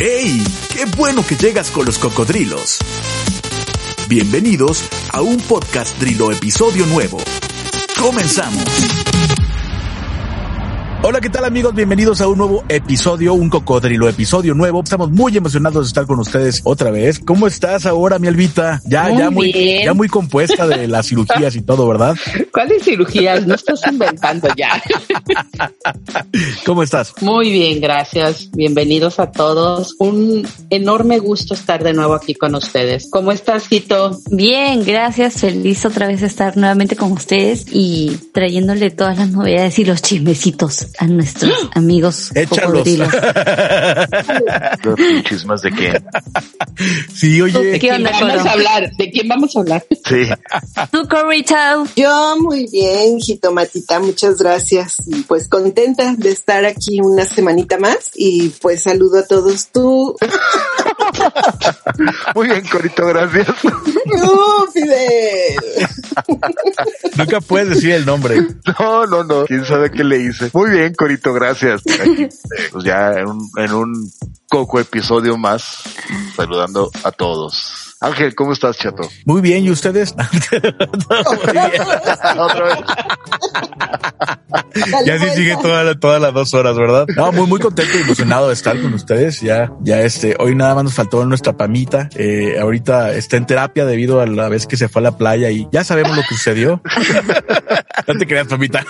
¡Ey! ¡Qué bueno que llegas con los cocodrilos! Bienvenidos a un podcast Drilo episodio nuevo. ¡Comenzamos! Hola, ¿qué tal amigos? Bienvenidos a un nuevo episodio, un cocodrilo episodio nuevo. Estamos muy emocionados de estar con ustedes otra vez. ¿Cómo estás ahora, mi Albita? Ya, muy ya muy, bien. ya muy compuesta de las cirugías y todo, ¿verdad? ¿Cuáles cirugías? No estás inventando ya. ¿Cómo estás? Muy bien, gracias. Bienvenidos a todos. Un enorme gusto estar de nuevo aquí con ustedes. ¿Cómo estás, Gito? Bien, gracias. Feliz otra vez estar nuevamente con ustedes y trayéndole todas las novedades y los chismecitos a nuestros amigos Échalos. cocodrilos. Chismas de qué. Sí, ¿De oye, ¿Qué quién onda, vamos Coro? a hablar? ¿De quién vamos a hablar? Sí. Tú, Corrito. Yo muy bien, Jitomatita, muchas gracias. Y pues contenta de estar aquí una semanita más y pues saludo a todos. Tú, Muy bien, Corito, gracias. ¡Uh, Fidel! nunca puedes decir el nombre. No, no, no. ¿Quién sabe qué le hice? Muy bien, Corito, gracias. Aquí, Pues ya en un, en un coco episodio más, saludando a todos. Ángel, ¿cómo estás, chato? Muy bien, ¿y ustedes? Otra vez. Dale Ya sí vuelta. sigue toda la- todas las dos horas, ¿verdad? No, muy, muy contento y emocionado de estar con ustedes. Ya, ya este, hoy nada más nos faltó nuestra pamita. Eh, ahorita está en terapia debido a la vez que se fue a la playa y ya sabemos lo que sucedió. no te creas, pamita.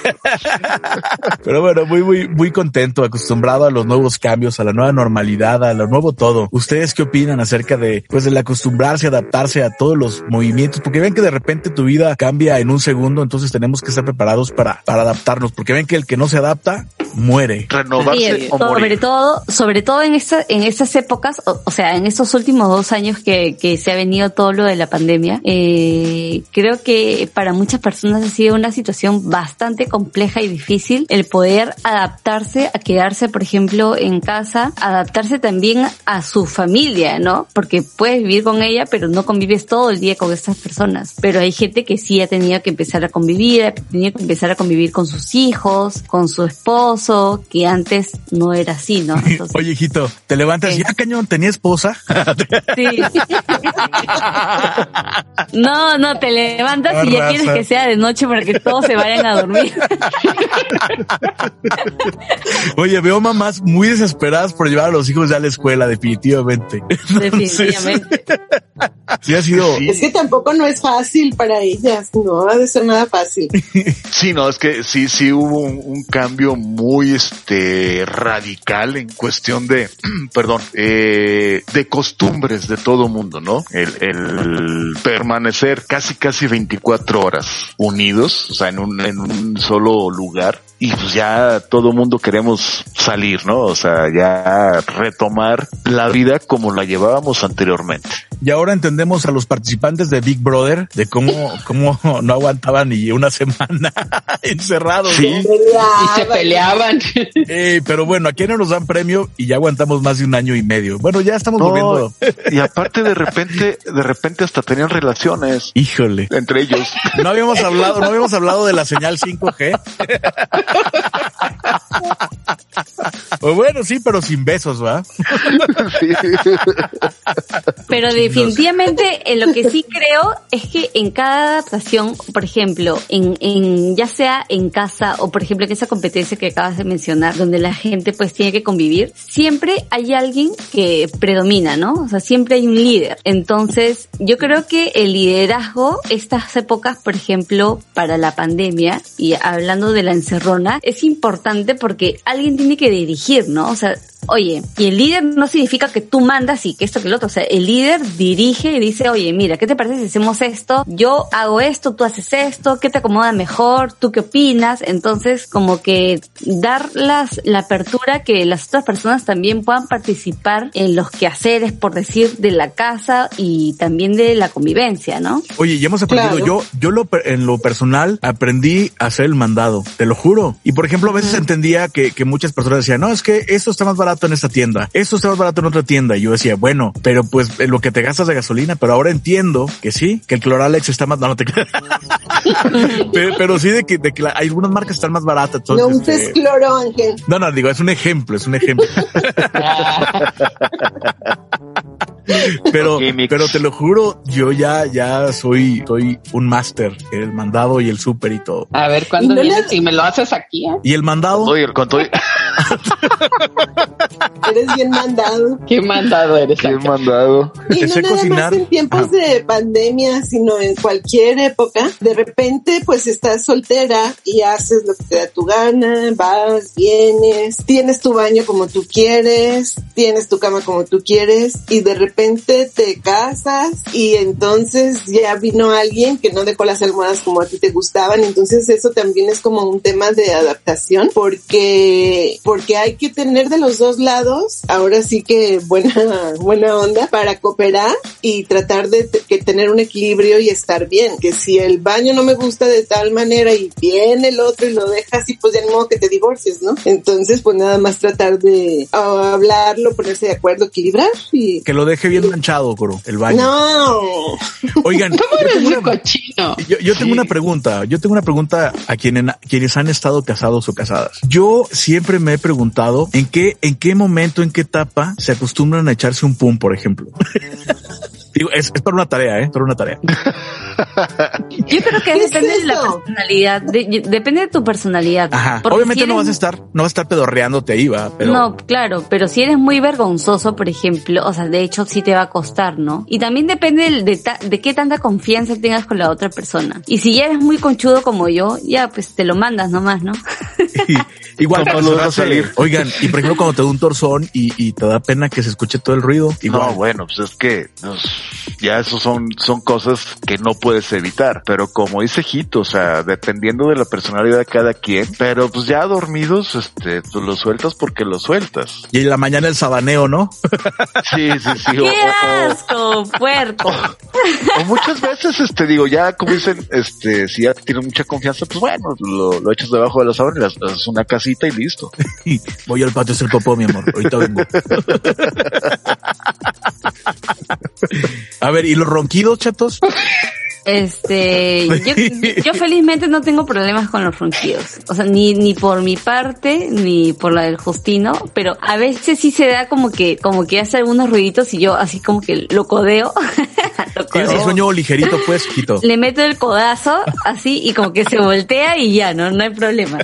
Pero bueno, muy, muy, muy contento, acostumbrado a los nuevos cambios, a la nueva normalidad, a lo nuevo todo. ¿Ustedes qué opinan acerca de, pues, del acostumbrarse, adaptarse a todos los movimientos? Porque ven que de repente tu vida cambia en un segundo, entonces tenemos que estar preparados para, para adaptarnos, porque ven que el que no se adapta, muere. Renovarse Sí, o sobre morir. todo, sobre todo en esta, en estas épocas, o, o sea, en estos últimos dos años que, que se ha venido todo lo de la pandemia, eh, creo que para muchas personas ha sido una situación bastante compleja y difícil el poder adaptarse a quedarse, por ejemplo, en casa, adaptarse también a su familia, ¿no? Porque puedes vivir con ella, pero no convives todo el día con estas personas. Pero hay gente que sí ha tenido que empezar a convivir, ha tenido que empezar a convivir con sus hijos, con su esposo, que antes no era así, ¿no? Entonces, Oye, hijito, te levantas y, Sí. ah, cañón, tenía esposa. sí. No, no, te levantas y ya quieres que sea de noche para que todos se vayan a dormir. Oye, veo mamás muy desesperadas por llevar a los hijos ya a la escuela, definitivamente. Definitivamente. Sí ha sido, Sí. Es que tampoco no es fácil para ellas, no ha de ser nada fácil. Sí, no, es que sí, sí hubo un, un cambio muy, este, radical en cuestión de, perdón, eh, de costumbres de todo mundo, ¿no? El, el permanecer casi, casi 24 horas unidos, o sea, en un, en un solo lugar. Y pues ya todo mundo queremos salir, ¿no? O sea, ya retomar la vida como la llevábamos anteriormente. y ahora entendemos a los participantes de Big Brother de cómo, cómo no aguantaban ni una semana encerrados. Sí. ¿no? Y se peleaban. Eh, pero bueno, aquí no nos dan premio y ya aguantamos más de un año y medio. Bueno, ya estamos No, volviendo. y aparte de repente, de repente hasta tenían relaciones Híjole. entre ellos. No habíamos hablado, no habíamos hablado de la señal 5G. Pues bueno, sí, pero sin besos, ¿va? Sí. Pero definitivamente eh, lo que sí creo es que en cada adaptación, por ejemplo, en, en ya sea en casa o por ejemplo en esa competencia que acabas de mencionar, donde la gente pues tiene que convivir, siempre hay alguien que predomina, ¿no? O sea, siempre hay un líder. Entonces, yo creo que el liderazgo, estas épocas, por ejemplo, para la pandemia y hablando de la encerrona, es importante porque alguien tiene que dirigir, ¿no? O sea, oye, y el líder no significa que tú mandas y que esto que el otro, o sea, el líder dirige y dice, oye, mira, ¿qué te parece si hacemos esto? Yo hago esto, tú haces esto, ¿qué te acomoda mejor? ¿Tú qué opinas? Entonces, como que dar las, la apertura que las otras personas también puedan participar en los quehaceres, por decir, de la casa y también de la convivencia, ¿no? Oye, ya hemos aprendido, yo, yo lo, en lo personal aprendí a hacer el mandado, te lo juro. Y por ejemplo, a veces entendía que, que muchas personas decían, no, es que esto está más barato en esta tienda, esto está más barato en otra tienda. Y yo decía, bueno, pero pues lo que te gastas de gasolina, pero ahora entiendo que sí, que el Cloralex está más, no, no te pero, pero, sí de que, de que la, hay algunas marcas están más baratas. Entonces, no uses este, cloro, Ángel. No, no, digo, es un ejemplo, es un ejemplo. pero, pero te lo juro, yo ya, ya soy, soy un máster, el mandado y el súper y todo. A ver, ¿cuándo vienes y me lo haces aquí? Eh? ¿Y el mandado? Con todo... eres bien mandado. ¿Qué mandado eres? Qué mandado. Y no nada cocinar. más en tiempos de pandemia, sino en cualquier época. De repente, pues estás soltera y haces lo que te da tu gana, vas, vienes, tienes tu baño como tú quieres, tienes tu cama como tú quieres y de repente te casas y entonces ya vino alguien que no dejó las almohadas como a ti te gustaban. Entonces eso también es como un tema de adaptación porque, porque hay que tener de los dos lados, ahora sí que buena, buena onda para cooperar y tratar de que tener un equilibrio y estar bien. Que si el baño no me gusta de tal manera y viene el otro y lo dejas y pues ni modo que te divorcies, ¿no? Entonces pues nada más tratar de hablarlo, ponerse de acuerdo, equilibrar y... Que lo deje bien manchado, Coro, el baño. No. Oigan, yo tengo, una, yo, yo tengo una pregunta, yo tengo una pregunta a quienes, quienes han estado casados o casadas. Yo siempre me he preguntado en qué, en qué momento, en qué etapa se acostumbran a echarse un pum, por ejemplo. Digo, es, es para una tarea, ¿eh? Para una tarea. Yo creo que depende de la personalidad, depende de tu personalidad. Ajá. Obviamente no vas a estar, no vas a estar pedorreándote ahí, va, pero. No, claro, pero si eres muy vergonzoso, por ejemplo, o sea, de hecho sí te va a costar, ¿no? Y también depende de, de, qué tanta confianza tengas con la otra persona. Y si ya eres muy conchudo como yo, ya pues te lo mandas nomás, ¿no? Igual vas a salir. Oigan, y por ejemplo cuando te da un torzón y, y te da pena que se escuche todo el ruido. Igual. No, bueno, pues es que pues, ya eso son, son cosas que no puedes evitar. Pero como dice Jito, o sea, dependiendo de la personalidad de cada quien, pero pues ya dormidos, este, tú lo sueltas porque lo sueltas. Y en la mañana el sabaneo, ¿no? Sí, sí, sí. ¡Qué asco, puerco! O, muchas veces, este, digo, ya como dicen, este, si ya tienes mucha confianza, pues bueno, lo, lo echas debajo de la sábana haces una casita y listo. Voy al patio a hacer popó, mi amor. Ahorita vengo. a ver, ¿y los ronquidos, chatos? Este, yo, felizmente no tengo problemas con los ronquidos. O sea, ni, ni por mi parte, ni por la del Justino, pero a veces sí se da como que, como que hace algunos ruiditos y yo así como que lo codeo. Tienes el sueño ligerito, pues, Quito. Le meto el codazo así y como que se voltea y ya, no, no hay problema.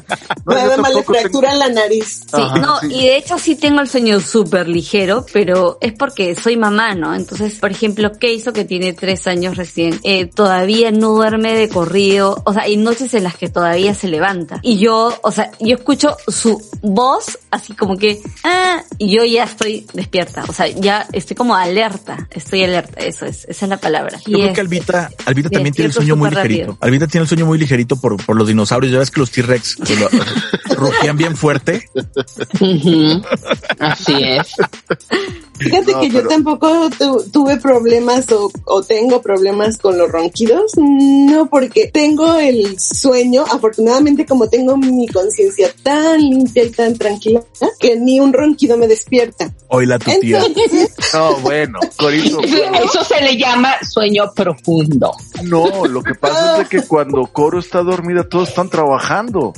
Nada más le fractura la nariz. Sí, no, y de hecho sí tengo el sueño súper ligero, pero es porque soy mamá, ¿no? Entonces, por ejemplo, hizo que tiene tres años recién, eh, todavía no duerme de corrido, o sea, hay noches en las que todavía se levanta. Y yo, o sea, yo escucho su voz así como que, ah, y yo ya estoy despierta, o sea, ya estoy como alerta, estoy alerta, eso es, esa es la palabra. Yo creo que Albita, Albita también tiene el sueño muy ligerito. Albita tiene el sueño muy ligerito por, por los dinosaurios, ya ves que los T-Rex rugían bien fuerte. Así es. Fíjate que yo tampoco tuve problemas o, o, tengo problemas con los ronquidos, no porque tengo el sueño, afortunadamente como tengo mi conciencia tan limpia y tan tranquila, que ni un ronquido me despierta. Hoy la tu tía. no, bueno, Corito. Eso se le llama sueño profundo. No, lo que pasa es que cuando Coro está dormida todos están trabajando.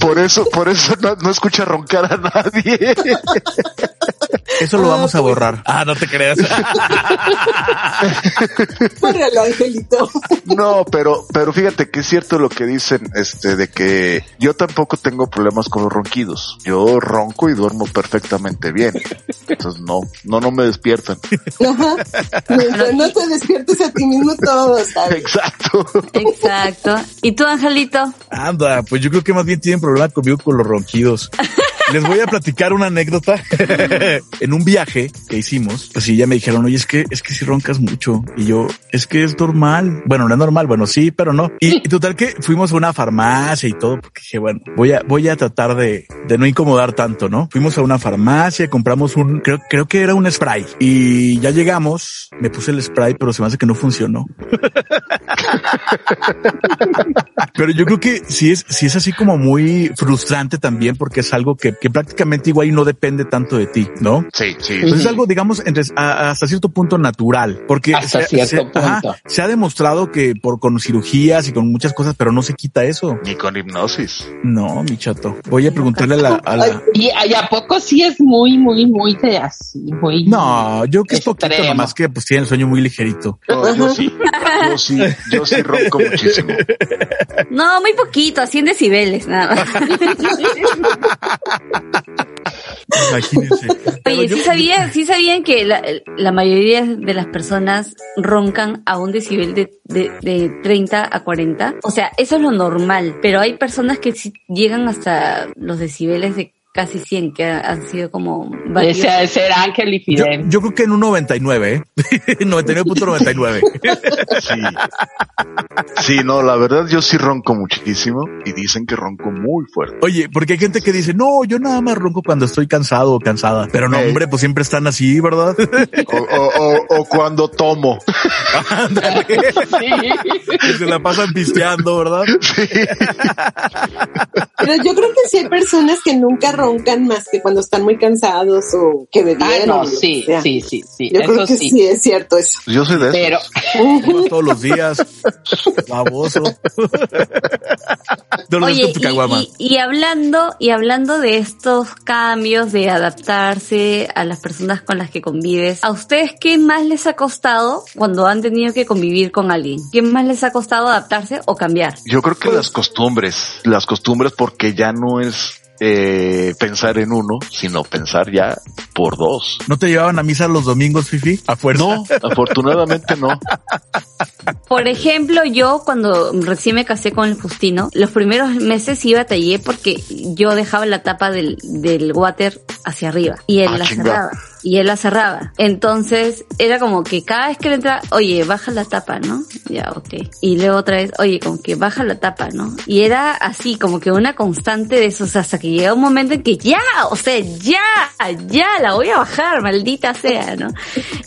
Por, eso, por eso no, escucha roncar a nadie. Eso lo vamos a borrar. Ah, no te creas. Bórralo, Angelito. No, pero, pero fíjate que es cierto lo que dicen, este, de que yo tampoco tengo problemas con los ronquidos. Yo ronco y duermo perfectamente bien. Entonces no, no, no me despiertan. Ajá. No te despiertes a ti mismo todo, ¿sabes? Exacto. Exacto. ¿Y tú, Angelito? Anda, pues yo creo que más bien tienen problema conmigo con los ronquidos. Les voy a platicar una anécdota. en un viaje que hicimos, pues sí, ya me dijeron, oye, es que, es que si roncas mucho. Y yo, es que es normal. Bueno, no es normal. Bueno, sí, pero no. Y, total que fuimos a una farmacia y todo, porque dije, bueno, voy a, voy a tratar de, de no incomodar tanto, ¿no? Fuimos a una farmacia, compramos un, creo, creo que era un spray y ya llegamos, me puse el spray, pero se me hace que no funcionó. pero yo creo que sí es, sí es así como muy frustrante también porque es algo que, que prácticamente igual y no depende tanto de ti, ¿no? Sí, sí. Pues es algo, digamos, entre, a- hasta cierto punto natural, porque Hasta se, cierto se- ajá, punto. se ha demostrado que por con cirugías y con muchas cosas, pero no se quita eso. Ni con hipnosis. No, mi chato. Voy a preguntarle a la, a la- Ay, Y, y a poco sí es muy, muy, muy de así, muy. no, yo que es poquito nomás que pues tiene el sueño muy ligerito. No, yo sí. Yo sí, yo sí ronco muchísimo. No, muy poquito, a 100 decibeles, nada más. Imagínense. Oye, sí sabían, sí sabían que la, la mayoría de las personas roncan a un decibel de, de, de 30 a 40. O sea, eso es lo normal, pero hay personas que sí llegan hasta los decibeles de casi 100, que ha- han sido como varios. Ese de ser Ángel y Yo, Fidel. yo creo que en un 99, ¿eh? 99.99. Sí. Sí, no, la verdad yo sí ronco muchísimo y dicen que ronco muy fuerte. Oye, porque hay gente que dice, no, yo nada más ronco cuando estoy cansado o cansada. Pero no, Ey. hombre, pues siempre están así, ¿verdad? O, o, o, o cuando tomo. Ándale. Que se la pasan pisteando, ¿verdad? Pero yo creo que sí hay personas que nunca roncan más que cuando están muy cansados o que Ah, bebieron. no, o lo que sí, sea. sí, sí, sí. Yo creo Eso que sí. sí. es cierto eso. Yo soy de eso. Pero, todos los días. Baboso. Oye, y, y, y hablando, y hablando de estos cambios, de adaptarse a las personas con las que convives, ¿a ustedes qué más les ha costado cuando han tenido que convivir con alguien? ¿Qué más les ha costado adaptarse o cambiar? Yo creo que las costumbres, las costumbres porque ya no es eh, pensar en uno, sino pensar ya por dos. ¿No te llevaban a misa los domingos, Fifi? A fuerza. No, afortunadamente no. Por ejemplo, yo cuando recién me casé con el Justino, los primeros meses iba a taller porque yo dejaba la tapa del, del water hacia arriba y él Ah, la chinga. cerraba. Y él la cerraba. Entonces, era como que cada vez que le entraba, oye, baja la tapa, ¿no? Ya, ok. Y luego otra vez, oye, como que baja la tapa, ¿no? Y era así, como que una constante de esos, hasta que llega un momento en que ya, o sea, ya, ya, la voy a bajar, maldita sea, ¿no?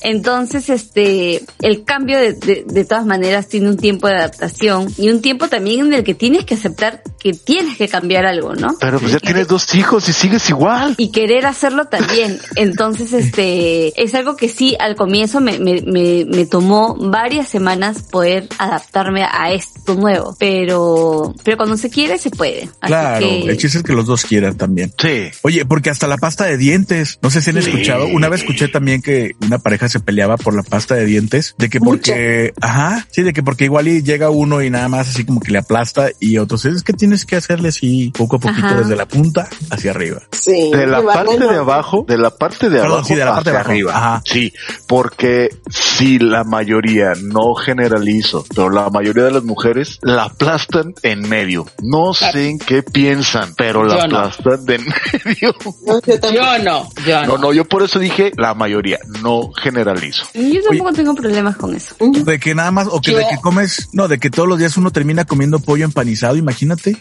Entonces, este, el cambio de, de, de todas maneras tiene un tiempo de adaptación y un tiempo también en el que tienes que aceptar que tienes que cambiar algo, ¿no? Pero pues ya tienes dos hijos y sigues igual. y querer hacerlo también. Entonces, este, es algo que sí, al comienzo me, me, me, me tomó varias semanas poder adaptarme a esto nuevo, pero, pero cuando se quiere, se puede. Así Claro, que- el chiste es que los dos quieran también. Sí. Oye, porque hasta la pasta de dientes, no sé si han Sí. escuchado, una vez escuché también que una pareja se peleaba por la pasta de dientes, de que porque, ajá, sí, de que porque igual y llega uno y nada más así como que le aplasta y otros es que tienes que hacerle así poco a poquito Ajá. desde la punta hacia arriba. Sí. De la parte de abajo, de la parte de Perdón, abajo, sí, de la parte de hacia arriba. Ajá. Sí, porque si la mayoría, no generalizo, pero la mayoría de las mujeres la aplastan en medio. No sé en qué piensan, pero la Yo no. aplastan de en medio. No, yo no, yo no. No, no, yo por eso dije la mayoría, no generalizo. Yo tampoco tengo problemas con eso. De que nada más, o que Yo- de que comes, no, de que todos los días uno termina comiendo pollo empanizado, imagínate.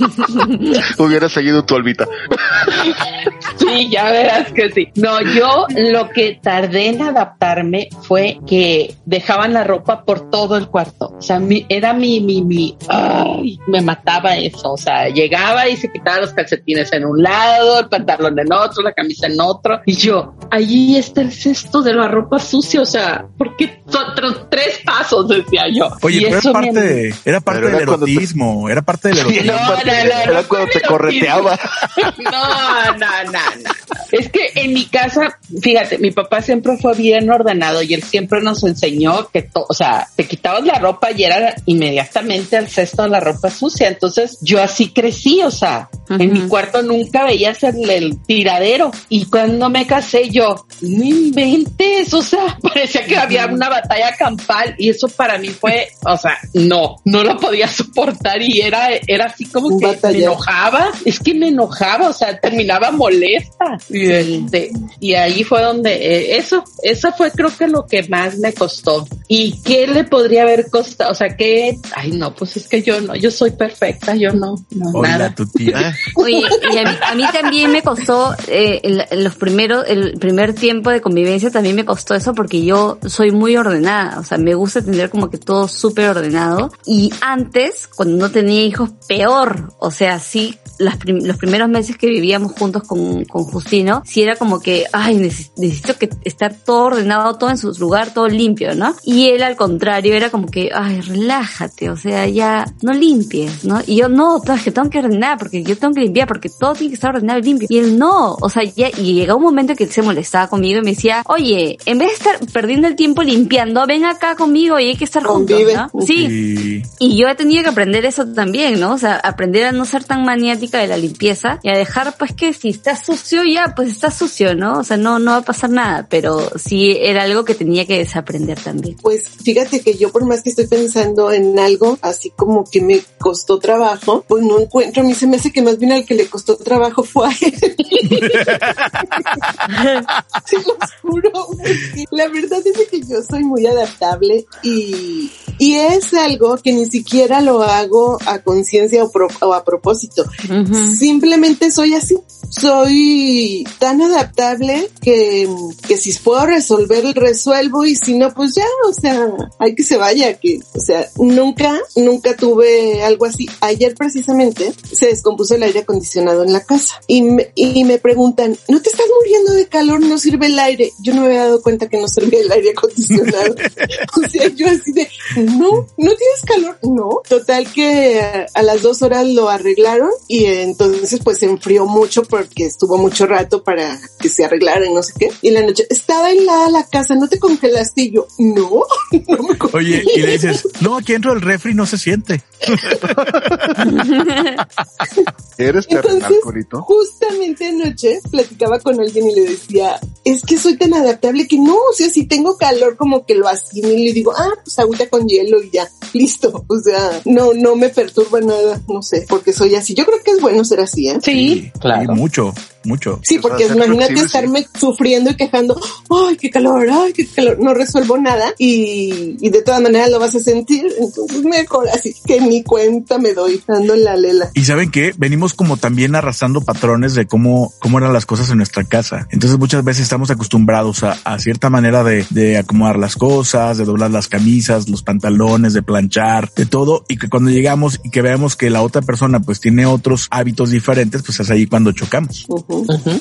Hubiera seguido tu albita. Sí, ya verás que sí. No, yo lo que tardé en adaptarme fue que dejaban la ropa por todo el cuarto. O sea, mi- era mi, mi, mi, ay, me mataba eso. O sea, llegaba y se quitaba los calcetines en un lado, el pantalón en otro, la camisa en otro. Y yo, allí está el cesto de la ropa sucia, o sea, porque son tres pasos, decía yo. Oye, pero era parte, era parte del erotismo, era parte del erotismo. no, no, no, era cuando te correteaba. No, no, no, no. Es que en mi casa, fíjate, mi papá siempre fue bien ordenado y él siempre nos enseñó que, o sea, te quitabas la ropa y era inmediatamente al cesto de la ropa sucia. Entonces yo así crecí, o sea, en mi cuarto nunca veías el, el, tiradero. Y cuando me casé yo, no inventes, o sea, parecía que había una batalla campal y eso para mí fue, o sea, no, no lo podía soportar y era, era así como me enojaba, es que me enojaba, o sea, terminaba molesta. Y, este, y ahí fue donde, eh, eso, eso fue creo que lo que más me costó. ¿Y qué le podría haber costado? O sea, que, ay no, pues es que yo no, yo soy perfecta, yo no, no nada. Tu tía. Oye, y a mí, también me costó, eh, los primeros, el primer tiempo de convivencia también me costó eso porque yo soy muy ordenada, o sea, me gusta tener como que todo súper ordenado. Y antes, cuando no tenía hijos, peor, o sea, sí, las los primeros meses que vivíamos juntos con, con Justino, sí era como que, ay, necesito que estar todo ordenado, todo en su lugar, todo limpio, ¿no? Y él al contrario era como que, ay, relájate, o sea, ya no limpies, ¿no? Y yo no, es que tengo que ordenar porque yo tengo que limpiar porque todo tiene que estar ordenado y limpio. Y él no, o sea, ya, y llegó un momento que él se molestaba conmigo y me decía, oye, en vez de estar perdiendo el tiempo limpiando, ven acá conmigo y hay que estar juntos, ¿no? Sí. Y yo he tenido que aprender eso también, ¿no? O sea, aprender a no ser tan de la limpieza y a dejar pues que si está sucio ya, pues está sucio, ¿no? O sea, no, no va a pasar nada, pero sí era algo que tenía que desaprender también. Pues fíjate que yo por más que estoy pensando en algo así como que me costó trabajo, pues no encuentro, a mí se me hace que más bien al que le costó trabajo fue a él. Se lo juro. La verdad es que yo soy muy adaptable y, y es algo que ni siquiera lo hago a conciencia o, a propósito. Simplemente soy así. Soy tan adaptable que, que si puedo resolver, resuelvo y si no, pues ya, o sea, hay que se vaya, que, o sea, nunca, nunca tuve algo así. Ayer precisamente se descompuso el aire acondicionado en la casa y me, y me preguntan, ¿no te estás muriendo de calor? ¿No sirve el aire? Yo no me había dado cuenta que no servía el aire acondicionado. o sea, yo así de, no, no tienes calor. No, total que a las dos horas lo arreglaron y entonces pues se enfrió mucho porque estuvo mucho rato para que se arreglara y no sé qué. Y la noche estaba helada la casa, ¿no te congelaste? Y yo, no, no me Oye, y le dices, no, aquí dentro del refri no se siente. ¿Eres terrenal, Corito? Justamente anoche platicaba con alguien y le decía, es que soy tan adaptable que no, o sea, si tengo calor como que lo asimilo y digo, ah, pues agüita con hielo y ya, listo. O sea, no, no me perturba nada, no sé, porque soy así. Yo creo que es bueno ser así, ¿eh? Sí, claro. mucho mucho. Sí, porque imagínate estarme sufriendo y quejando, ay, qué calor, ay, qué calor, no resuelvo nada y, y de todas maneras lo vas a sentir, entonces mejor así que ni cuenta me doy dando la lela. Y saben que venimos como también arrastrando patrones de cómo, cómo eran las cosas en nuestra casa. Entonces muchas veces estamos acostumbrados a, a cierta manera de, de acomodar las cosas, de doblar las camisas, los pantalones, de planchar, de todo, y que cuando llegamos y que veamos que la otra persona pues tiene otros hábitos diferentes, pues es ahí cuando chocamos.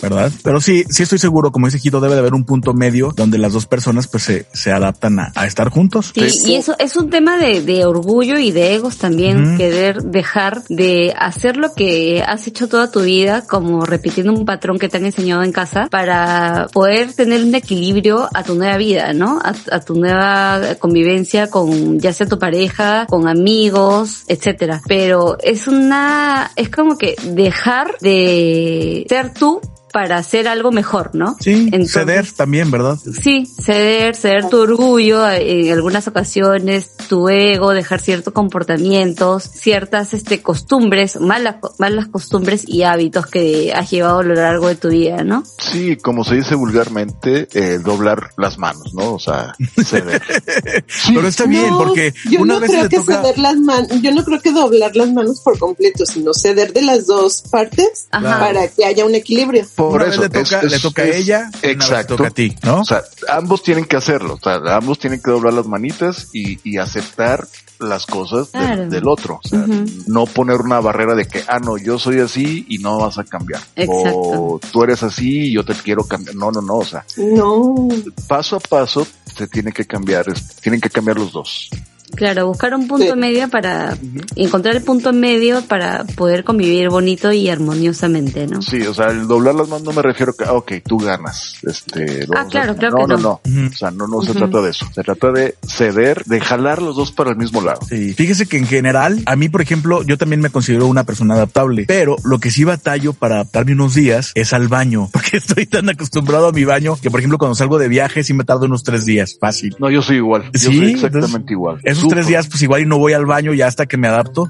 ¿Verdad? Pero sí, sí estoy seguro, como dice Gito, debe de haber un punto medio donde las dos personas pues se, se adaptan a, estar juntos. Sí, y eso es un tema de, de orgullo y de egos también, querer dejar de hacer lo que has hecho toda tu vida, como repitiendo un patrón que te han enseñado en casa, para poder tener un equilibrio a tu nueva vida, ¿no? A, a tu nueva convivencia con ya sea tu pareja, con amigos, etcétera. Pero es una, es como que dejar de ser tú para hacer algo mejor, ¿no? Sí, ceder también, ¿verdad? Sí, ceder, ceder tu orgullo, en algunas ocasiones tu ego, dejar ciertos comportamientos, ciertas este costumbres, malas, malas costumbres y hábitos que has llevado a lo largo de tu vida, ¿no? Sí, como se dice vulgarmente, eh, doblar las manos, ¿no? O sea, ceder. Pero está bien, porque yo no creo que ceder las manos, yo no creo que doblar las manos por completo, sino ceder de las dos partes para que haya un equilibrio. Por eso le toca, le toca a ella, exacto. le toca a ti, ¿no? O sea, ambos tienen que hacerlo, o sea, ambos tienen que doblar las manitas y, y aceptar las cosas del, otro. O sea, no poner una barrera de que, ah, no, yo soy así y no vas a cambiar. O tú eres así y yo te quiero cambiar. No, no, no. O sea, no. paso a paso se tiene que cambiar, tienen que cambiar los dos. Claro, buscar un punto medio para encontrar el punto medio para poder convivir bonito y armoniosamente, ¿no? Sí, o sea, el doblar las manos no me refiero a que, ok, tú ganas. Este, ah, claro, claro no, que no. No, no, O sea, no, no se trata de eso. Se trata de ceder, de jalar los dos para el mismo lado. Sí. Fíjese que en general, a mí, por ejemplo, yo también me considero una persona adaptable, pero lo que sí batallo para adaptarme unos días es al baño, porque estoy tan acostumbrado a mi baño que, por ejemplo, cuando salgo de viaje sí me tardo unos tres días, fácil. No, yo soy igual. Yo ¿Sí? soy exactamente igual esos tres días, pues igual y no voy al baño ya hasta que me adapto.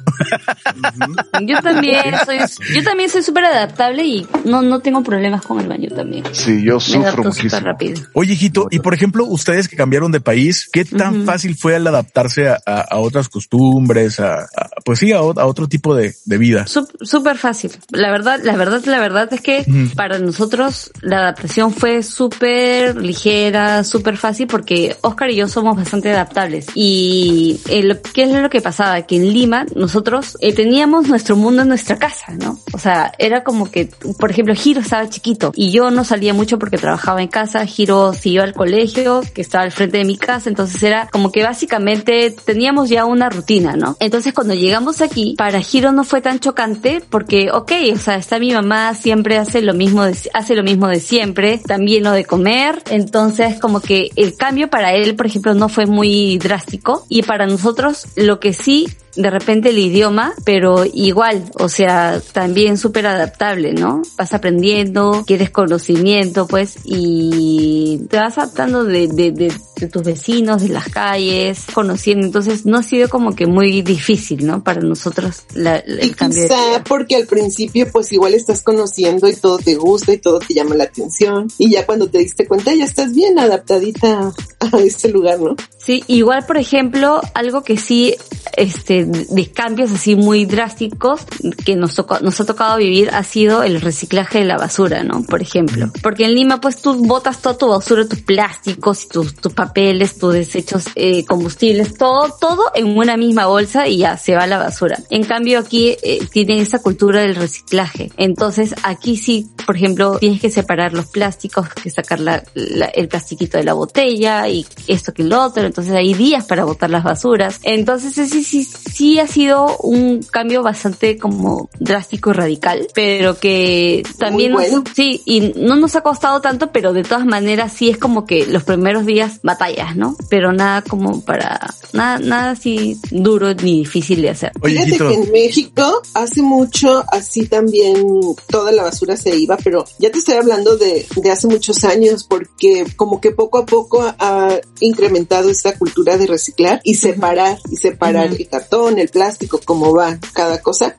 yo también soy, yo también soy súper adaptable y no, no tengo problemas con el baño también. Sí, yo sufro muchísimo. Rápido. Oye, hijito, y por ejemplo, ustedes que cambiaron de país, ¿qué tan fácil fue al adaptarse a, otras costumbres, a, pues sí, a, otro tipo de, vida? Súper fácil. La verdad, la verdad, la verdad es que para nosotros la adaptación fue súper ligera, súper fácil porque Oscar y yo somos bastante adaptables. Y eh, ¿qué es lo que pasaba? Que en Lima nosotros eh, teníamos nuestro mundo en nuestra casa, ¿no? O sea, era como que, por ejemplo, Giro estaba chiquito y yo no salía mucho porque trabajaba en casa, Giro iba al colegio, que estaba al frente de mi casa, entonces era como que básicamente teníamos ya una rutina, ¿no? Entonces cuando llegamos aquí, para Giro no fue tan chocante porque, ok, o sea, está mi mamá, siempre hace lo mismo de, hace lo mismo de siempre, también lo de comer, entonces como que el cambio para él, por ejemplo, no fue muy drástico para nosotros lo que sí de repente el idioma, pero igual, o sea, también súper adaptable, ¿no? Vas aprendiendo, quieres conocimiento, pues, y te vas adaptando de, de, de, tus vecinos, de las calles, conociendo. Entonces, no ha sido como que muy difícil, ¿no? Para nosotros la, el y cambio. Quizá porque al principio, pues, igual estás conociendo y todo te gusta y todo te llama la atención. Y ya cuando te diste cuenta, ya estás bien adaptadita a este lugar, ¿no? Sí, igual, por ejemplo, algo que sí, este, de cambios así muy drásticos que nos, tocó, nos ha tocado vivir ha sido el reciclaje de la basura, ¿no? Por ejemplo. Porque en Lima, pues tú botas toda tu basura, tus plásticos, tus, tus papeles, tus desechos eh, combustibles, todo, todo en una misma bolsa y ya se va a la basura. En cambio aquí eh, tienen esa cultura del reciclaje. Entonces aquí sí, por ejemplo, tienes que separar los plásticos, que sacar la, el plastiquito de la botella y esto que el otro. Entonces hay días para botar las basuras. Entonces sí, sí, sí ha sido un cambio bastante como drástico y radical, pero que también sí, y no nos ha costado tanto, pero de todas maneras sí es como que los primeros días batallas, ¿no? Pero nada como para, nada, nada así duro ni difícil de hacer. Fíjate que en México hace mucho así también toda la basura se iba, pero ya te estoy hablando de, de hace muchos años porque como que poco a poco ha incrementado esta cultura de reciclar y separar y separar el cartón, el plástico, cómo va cada cosa.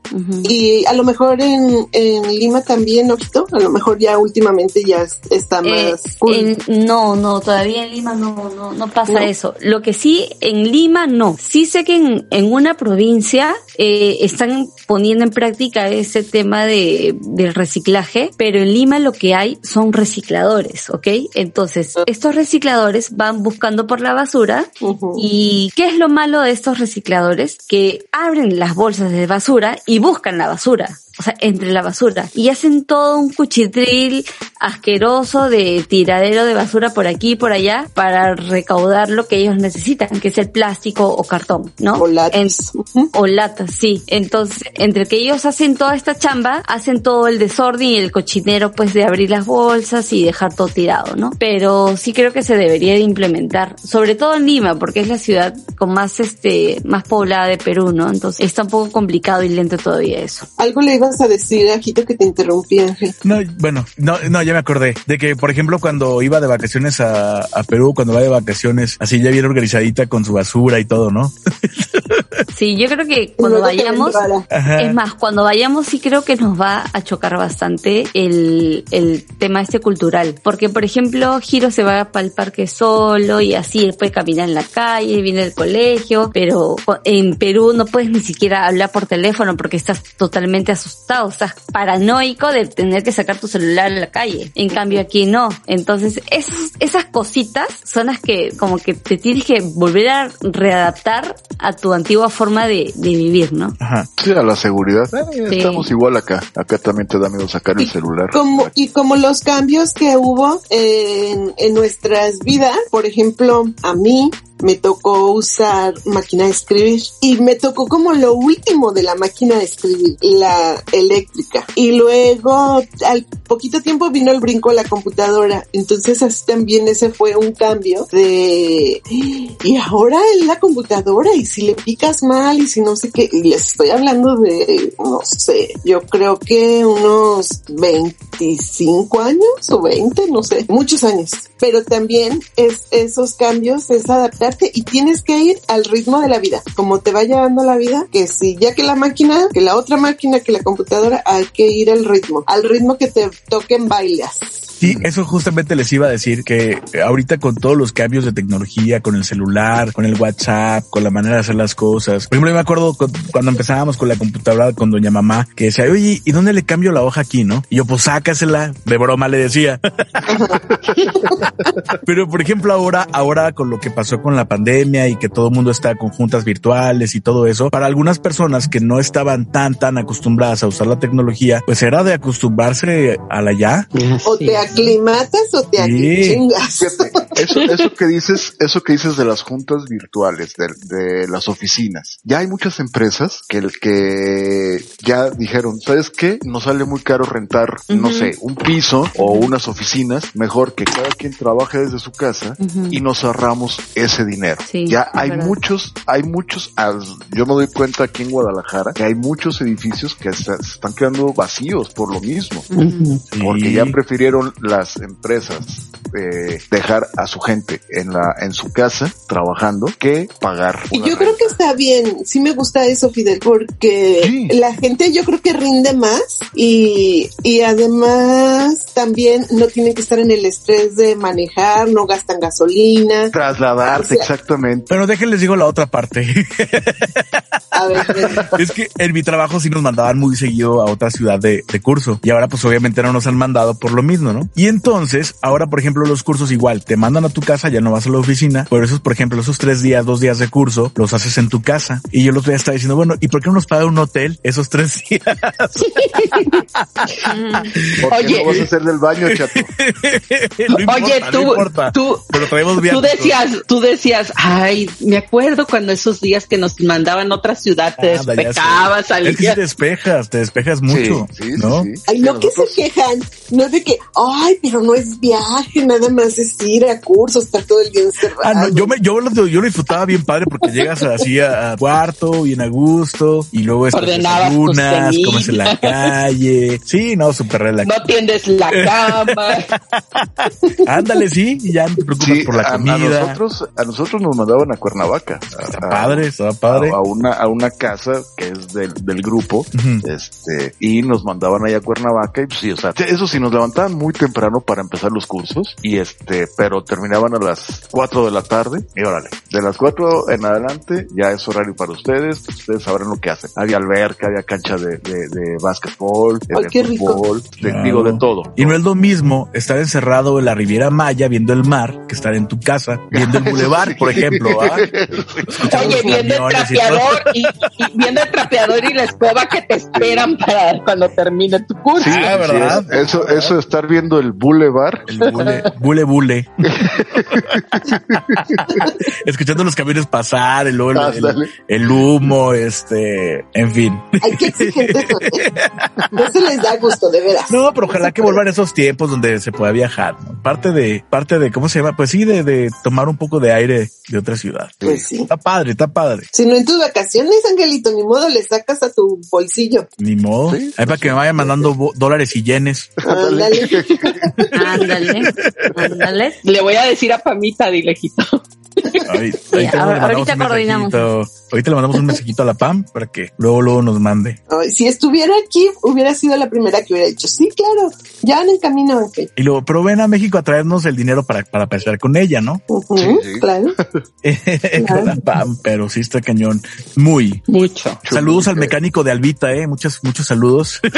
Y a lo mejor en, en Lima también, Ojito, a lo mejor ya últimamente ya está eh, más no, no, todavía en Lima no, no, no pasa eso. Lo que sí, en Lima no. Sí sé que en, en una provincia eh, están poniendo en práctica ese tema de, del reciclaje, pero en Lima lo que hay son recicladores, ¿ok? Entonces, ah. estos recicladores van buscando por la basura y ¿qué es lo malo de estos recicladores? Que abren las bolsas de basura y buscan la basura o sea, entre la basura. Y hacen todo un cuchitril asqueroso de tiradero de basura por aquí y por allá para recaudar lo que ellos necesitan, que es el plástico o cartón, ¿no? O latas. o latas, sí. Entonces, entre que ellos hacen toda esta chamba, hacen todo el desorden y el cochinero pues de abrir las bolsas y dejar todo tirado, ¿no? Pero sí creo que se debería de implementar, sobre todo en Lima, porque es la ciudad con más este, más poblada de Perú, ¿no? Entonces está un poco complicado y lento todavía eso. Algo le iba a decir, Ajito, que te interrumpí, Ángel. No, bueno, no, no, ya me acordé de que, por ejemplo, cuando iba de vacaciones a, a Perú, cuando va de vacaciones, así ya bien organizadita con su basura y todo, ¿no? Sí, yo creo que cuando vayamos, es más, cuando vayamos sí creo que nos va a chocar bastante el, el tema este cultural. Porque, por ejemplo, Giro se va para el parque solo y así puede caminar en la calle, viene del colegio, pero en Perú no puedes ni siquiera hablar por teléfono porque estás totalmente asustado, estás paranoico de tener que sacar tu celular a la calle. En cambio aquí no. Entonces, esas cositas son las que como que te tienes que volver a readaptar a tu antigua forma de, vivir, ¿no? Ajá. Sí, a la seguridad. Eh, estamos igual acá. Acá también te da miedo sacar el celular. Como, y como los cambios que hubo en, en nuestras vidas, por ejemplo, a mí me tocó usar máquina de escribir y me tocó como lo último de la máquina de escribir, la eléctrica. Y luego al poquito tiempo vino el brinco a la computadora. Entonces así también ese fue un cambio de, y ahora es la computadora y si le picas mal y si no sé qué, y les estoy hablando de, no sé, yo creo que unos 25 años o 20, no sé, muchos años. Pero también es esos cambios, es adaptar y tienes que ir al ritmo de la vida, como te va llevando la vida, que si ya que la máquina, que la otra máquina, que la computadora, hay que ir al ritmo, al ritmo que te toquen bailas. Sí, eso justamente les iba a decir que ahorita con todos los cambios de tecnología, con el celular, con el WhatsApp, con la manera de hacer las cosas. Por ejemplo, yo me acuerdo cuando empezábamos con la computadora con doña mamá que decía, oye, ¿y dónde le cambio la hoja aquí, no? Y yo, pues sácasela. De broma le decía. Pero por ejemplo, ahora, ahora con lo que pasó con la pandemia y que todo el mundo está con juntas virtuales y todo eso, para algunas personas que no estaban tan, tan acostumbradas a usar la tecnología, pues era de acostumbrarse a la ya aclimatas o te chingas. Eso, eso que dices, eso que dices de las juntas virtuales, de, de, las oficinas. Ya hay muchas empresas que el que ya dijeron, ¿sabes qué? Nos sale muy caro rentar, no sé, un piso o unas oficinas, mejor que cada quien trabaje desde su casa y nos ahorramos ese dinero. ya hay muchos, hay muchos, yo me doy cuenta aquí en Guadalajara que hay muchos edificios que se, están quedando vacíos por lo mismo, porque ya prefirieron las empresas eh, dejar a su gente en la en su casa trabajando que pagar. Y yo creo que está bien, sí me gusta eso Fidel, porque la gente yo creo que rinde más y, y además también no tienen que estar en el estrés de manejar, no gastan gasolina. Trasladarse, exactamente. Pero déjenles digo la otra parte. a ver, es que en mi trabajo sí nos mandaban muy seguido a otra ciudad de, de curso y ahora pues obviamente no nos han mandado por lo mismo, ¿no? Y entonces, ahora, por ejemplo, los cursos igual te mandan a tu casa, ya no vas a la oficina, pero esos, por ejemplo, esos tres días, dos días de curso, los haces en tu casa. Y yo los voy a estar diciendo, bueno, ¿y por qué no nos paga un hotel esos tres días? Oye, no vas a hacer del baño, chato? Oye, tú, tú, pero tú decías, tú decías, ay, me acuerdo cuando esos días que nos mandaban a otra ciudad, te ah, despejabas, salías. Es que te despejas, te despejas mucho, ¿no? Ay, no que se quejan, no es de que, ay, pero no es viaje, nada más es ir a cursos, estar todo el día encerrado. Ah, no, yo me, yo lo, yo lo disfrutaba bien padre porque llegas así a, cuarto, bien a gusto, y luego estás desayunas, comes en la calle. Sí, no, súper relajado. No tiendes la cama. Ándale, sí, y ya no te preocupas por la comida. A nosotros, a nosotros nos mandaban a Cuernavaca. Está padre, está padre. A, una, a una casa que es del, del grupo, este, y nos mandaban allá a Cuernavaca, y pues sí, o sea, eso sí, nos levantaban muy temprano para empezar los cursos y este, pero terminaban a las 4 de la tarde y órale, de las 4 en adelante ya es horario para ustedes, pues ustedes sabrán lo que hacen. Había alberca, había cancha de, de, de básquetbol, de fútbol, de, digo de todo. Y no es lo mismo estar encerrado en la Riviera Maya viendo el mar que estar en tu casa viendo el bulevar, por ejemplo. Oye, viendo el trapeador y, viendo el trapeador y la escoba que te esperan para cuando termine tu curso. Sí, ah, ¿verdad? eso, eso de estar viendo el bulevar. El bule bule. Escuchando los camiones pasar, el, el, el, el, humo, este, en fin. Hay que exigentes. Eso les da gusto, de veras. No, pero ojalá que vuelvan esos tiempos donde se pueda viajar. ¿no? Parte de, parte de, ¿cómo se llama? Pues sí, de, de tomar un poco de aire de otra ciudad. Pues sí. Está padre, está padre. Si no en tus vacaciones, Angelito, ni modo le sacas a tu bolsillo. Ni modo. ¿Sí? Ahí para que me vayan mandando dólares y yenes. Ándale. Ándale. Ándale. Le voy a decir a Pamita, dilejito. Ahí, ahí Sí, ahorita coordinamos. Ahorita le mandamos un mensajito a la PAM para que luego, luego nos mande. Ay, si estuviera aquí, hubiera sido la primera que hubiera dicho. Sí, claro, ya van en camino, Ángel. Y luego, pero ven a México a traernos el dinero para, para pescar con ella, ¿no? Uh -huh, sí, sí. Claro. con la PAM, pero sí está cañón. Muy. Mucho. Saludos al mecánico de Albita, eh. Muchos, muchos saludos.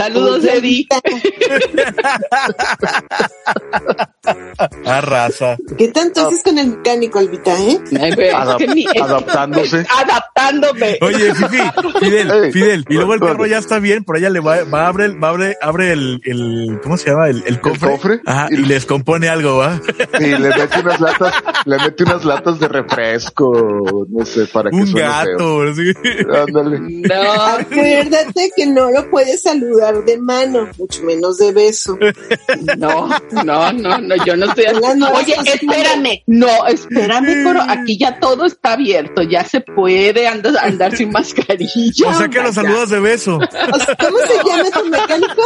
Saludos, Eddie. A raza. ¿Qué tanto haces con el mecánico, Albita, eh? Adap es que adaptándose. adaptándome. Oye, Fifi, Fidel, Fidel. Y luego el carro ya está bien, por allá le va, va a abre, va abre, abre el, el, ¿cómo se llama? El, el cofre. ¿El cofre? Ajá, y, y les compone algo, ¿va? Y le mete unas latas, le mete unas latas de refresco, no sé, para que Un gato, sí. Ándale. No. Acuérdate que no lo puedes saludar de mano, mucho menos de beso. No, no, no, no, yo no estoy hablando. Oye, espérame, no, espérame, pero aquí ya todo está abierto, ya se puede andar, andar sin mascarilla. O sea que los saludas de beso. O sea, ¿Cómo se llama tu mecánico?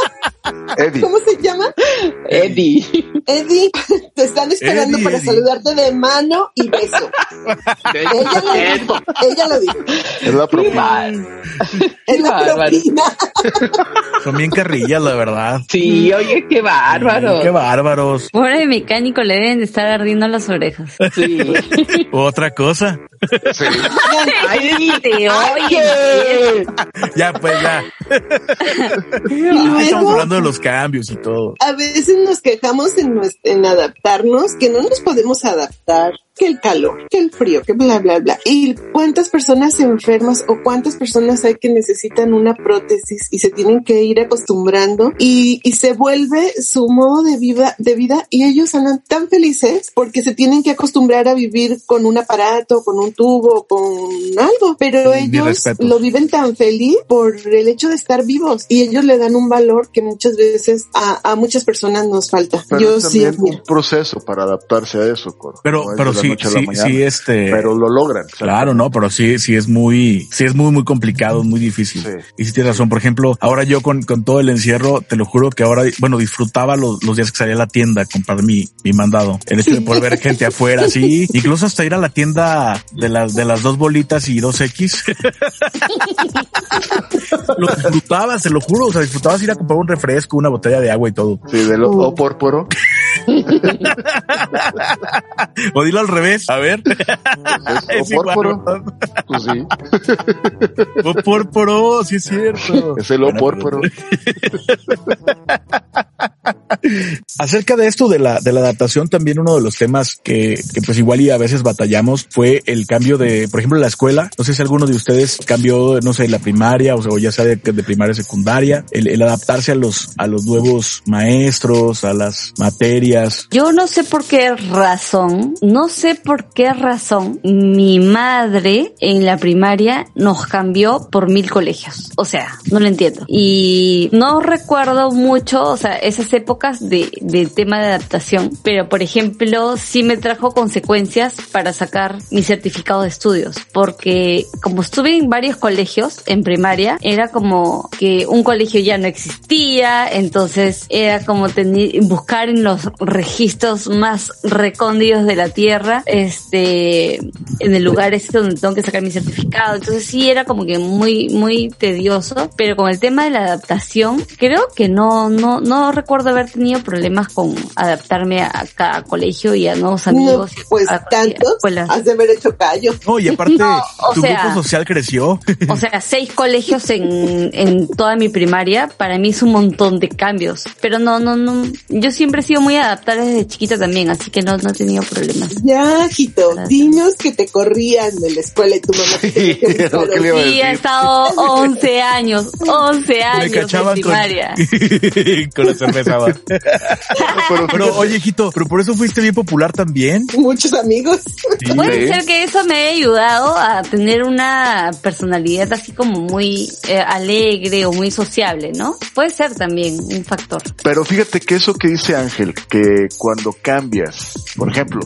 Eddie. ¿Cómo se llama? Eddie. Eddie, te están esperando Eddie, para Eddie. saludarte de mano y beso. ella lo dijo, ella lo dijo. Es la propina. Es la propina. Son bien carrillas, la verdad. Sí, oye, qué bárbaro. Qué bárbaros. Pobre mecánico, le deben de estar ardiendo las orejas. Sí. Otra cosa. Sí. Ay, te oye. Ya, pues ya. Y Estamos luego, hablando de los cambios y todo. a veces nos quejamos en, en adaptarnos, que no nos podemos adaptar, que el calor, que el frío, que bla, bla, bla. Y cuántas personas enfermas o cuántas personas hay que necesitan una prótesis y se tienen que ir acostumbrando y, y se vuelve su modo de vida, de vida y ellos andan tan felices porque se tienen que acostumbrar a vivir con un aparato, con un tubo, con algo, pero ellos lo viven tan feliz por el hecho de estar vivos y ellos le dan un valor que muchas veces a, a muchas personas nos falta. Pero Yo es sí, un proceso para adaptarse a eso, Coro. Pero, No pero sí, sí, sí, este. Pero lo logran. sea, Claro, no, pero sí, sí es muy, sí es muy, muy complicado, muy difícil. Sí. Y sí tienes razón. Por ejemplo, ahora yo con, con todo el encierro, te lo juro que ahora, bueno, disfrutaba los, los días que salía a la tienda a comprar mi, mi mandado. El hecho de poder ver gente afuera, sí. Incluso hasta ir a la tienda de las, de las dos bolitas y dos X. lo disfrutabas, te lo juro. O sea, disfrutabas ir a comprar un refresco, una botella de agua y todo. Sí, de lo o pórporo. O dilo al revés. A ver. Es o pórporo. Pues sí. O pórporo, sí es cierto. Es el o Bueno, pórporo. Acerca de esto de la, de la adaptación, también uno de los temas que, que pues igual y a veces batallamos fue el cambio de, por ejemplo, la escuela. No sé si alguno de ustedes cambió, no sé, la primaria o, sea, o ya sea de, de primaria a secundaria, el, el adaptarse a los, a los nuevos maestros, a las materias. Yo no sé por qué razón, no sé por qué razón mi madre en la primaria nos cambió por mil colegios. O sea, no lo entiendo. Y no recuerdo mucho, o sea, esas épocas de, de tema de adaptación, pero por ejemplo, sí me trajo consecuencias para sacar mi certificado de estudios, porque como estuve en varios colegios en primaria, era como que un colegio ya no existía, entonces era como buscar en los registros más recónditos de la tierra, este, en el lugar este donde tengo que sacar mi certificado, entonces sí era como que muy, muy tedioso, pero con el tema de la adaptación, creo que no, no, no recuerdo haber tenido problemas con adaptarme a cada colegio y a nuevos amigos. No, pues a- tantos, escuelas. has de haber hecho callo. No, y aparte, No, tu sea- grupo social creció. O sea, seis colegios en, en toda mi primaria, para mí es un montón de cambios. Pero no, no, no. Yo siempre he sido muy adaptada desde chiquita también, así que no, no he tenido problemas. Ya, Jito, Gracias. dinos que te corrían de la escuela y tu mamá te Sí, Sí, he estado 11 años, 11 Me años de cachaban con, primaria. con la cerveza. va. Pero, Pero oye, hijito, pero por eso fuiste bien popular también. muchos amigos. Sí. Puede ser que eso me haya ayudado a tener una personalidad así como muy eh, alegre o muy sociable, ¿no? Puede ser también un factor. Pero fíjate que eso que dice Ángel, que cuando cambias, por ejemplo,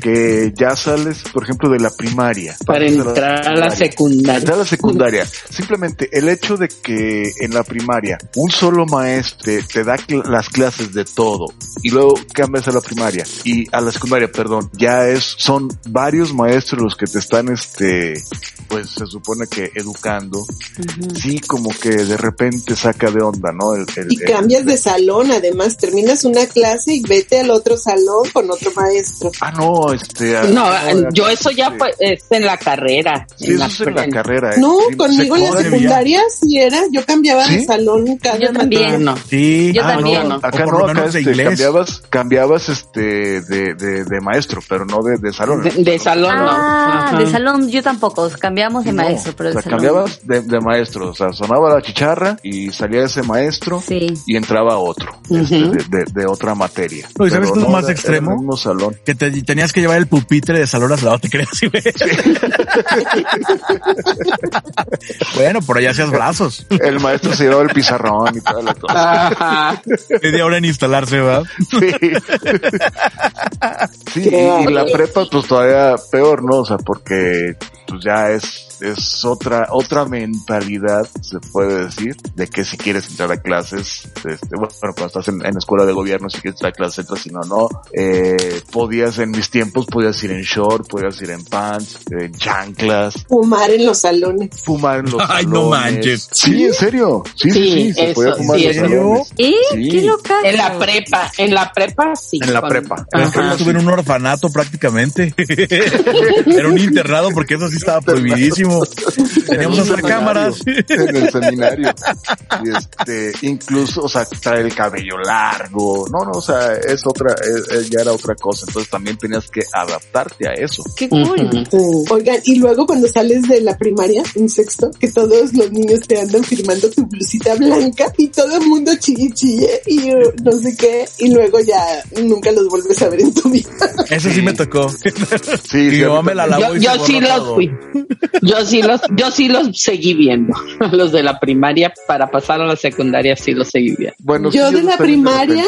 que ya sales, por ejemplo, de la primaria. Para entrar a la secundaria. secundaria. Entrar a la secundaria. Simplemente el hecho de que en la primaria un solo maestro te, te da cl- las clases de todo y luego cambias a la primaria y a la secundaria, perdón, ya es, son varios maestros los que te están, este, pues se supone que educando. Sí, como que de repente saca de onda, ¿no? El, el- Y el- cambias de salón, además, terminas una clase y vete al otro salón con otro maestro. Ah, no, este. No, yo eso ya este, fue, es en la carrera. Sí, eso es en la carrera. ¿eh? No, Sí, conmigo en la secundaria. sí era, yo cambiaba ¿Sí? de salón cada Yo también. No. Sí. Yo Ah, también. no, O acá por no, lo acá este, cambiabas, cambiabas este de, de, de maestro, pero no de, de salón. De, de salón Ah, no. De Ajá. salón yo tampoco, cambiamos de No, maestro, pero o sea, de salón. cambiabas de, de maestro, o sea, sonaba la chicharra y salía ese maestro Sí. y entraba otro, este, de, de, de otra materia. No, ¿y sabes es lo más era- era extremo? el mismo salón. Que te tenías que llevar el pupitre de salón a salón, te creas, güey. bueno, por allá hacías brazos. El maestro se llevaba el pizarrón y toda la cosa. Ajá. Media hora en instalarse, ¿verdad? Sí. Sí, y, y la prepa pues todavía peor, ¿no? O sea, porque pues ya es, es otra, otra mentalidad, se puede decir, de que si quieres entrar a clases, este, bueno, cuando estás en, en escuela de gobierno, si quieres entrar a clases, entras, si no, no. Eh, podías, en mis tiempos, podías ir en short, podías ir en pants, en chanclas, Fumar en los salones. fumar en los Ay, no salones. manches. Sí, en serio. Sí, sí, sí, Sí, se podía eso, fumar sí, en los salones. ¿Eh? Sí. ¿Qué? En la prepa, en la prepa sí. En la prepa. Que yo Ajá. estuve en un orfanato prácticamente. Era un internado porque eso sí estaba prohibidísimo. Teníamos hasta cámaras. en el seminario. Y este, incluso, o sea, trae el cabello largo. No, no, o sea, es otra, es- ya era otra cosa. Entonces también tenías que adaptarte a eso. Qué cool. Ujú. Oigan, y luego cuando sales de la primaria, en sexto, que todos los niños te andan firmando tu blusita blanca y todo el mundo chille chille y uh, no sé qué, y luego ya nunca los vuelves a ver en tu vida. Eso sí me tocó. Sí, sí, mamá me la lavó Yo, y yo sí los todo. fui. Yo sí los, yo sí los seguí viendo. Los de la primaria para pasar a la secundaria sí los seguí viendo. Bueno, sí, Yo de la de primaria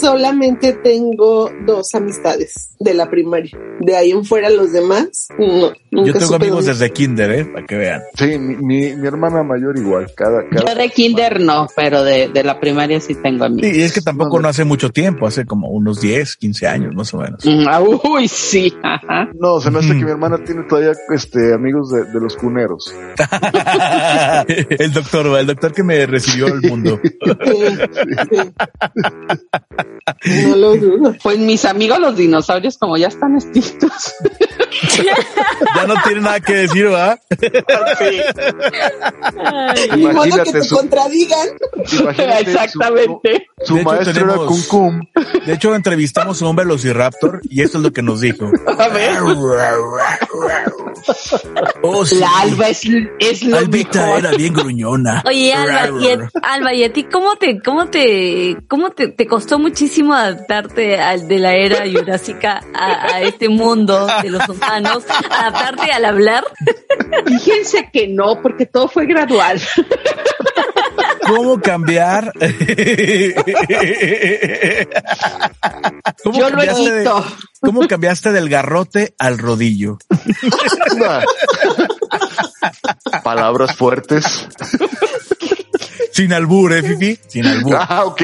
solamente tengo dos amistades de la primaria. De ahí en fuera los demás, no. Nunca Yo tengo amigos dónde- desde kinder, ¿eh? Para que vean. Sí, mi, mi, mi hermana mayor igual. Cada, cada Yo de kinder no, pero de, de la primaria sí tengo Sí, amigos. y es que tampoco no hace mucho tiempo, hace como unos 10, 15 años más o menos. Mm, ah, Uy, sí, ajá. No, se me hace que mi hermana tiene todavía este amigos de, de los cuneros. el doctor, el doctor que me recibió al mundo. Sí, sí. No lo dudo. Pues mis amigos los dinosaurios como ya están extintos. Ya no tiene nada que decir, ¿va? Ni modo que te su, contradigan. su- Exactamente. Su, De hecho, maestro era Cum Cum. De hecho, entrevistamos a un velociraptor y esto es lo que nos dijo. A ver, Oh, sí. la alba es, es lo Albita mejor. era bien gruñona. Oye, Alba, y a, Alba, ¿y a ti cómo te, cómo te, cómo te, te costó muchísimo adaptarte al de la era jurásica a, a este mundo de los humanos, adaptarte al hablar? Fíjense que no, porque todo fue gradual. ¿Cómo cambiar? ¿Cómo Yo lo de-. ¿Cómo cambiaste del garrote al rodillo? Palabras fuertes. Sin albur, ¿eh, Fifi? Sin albur. Ah, ok.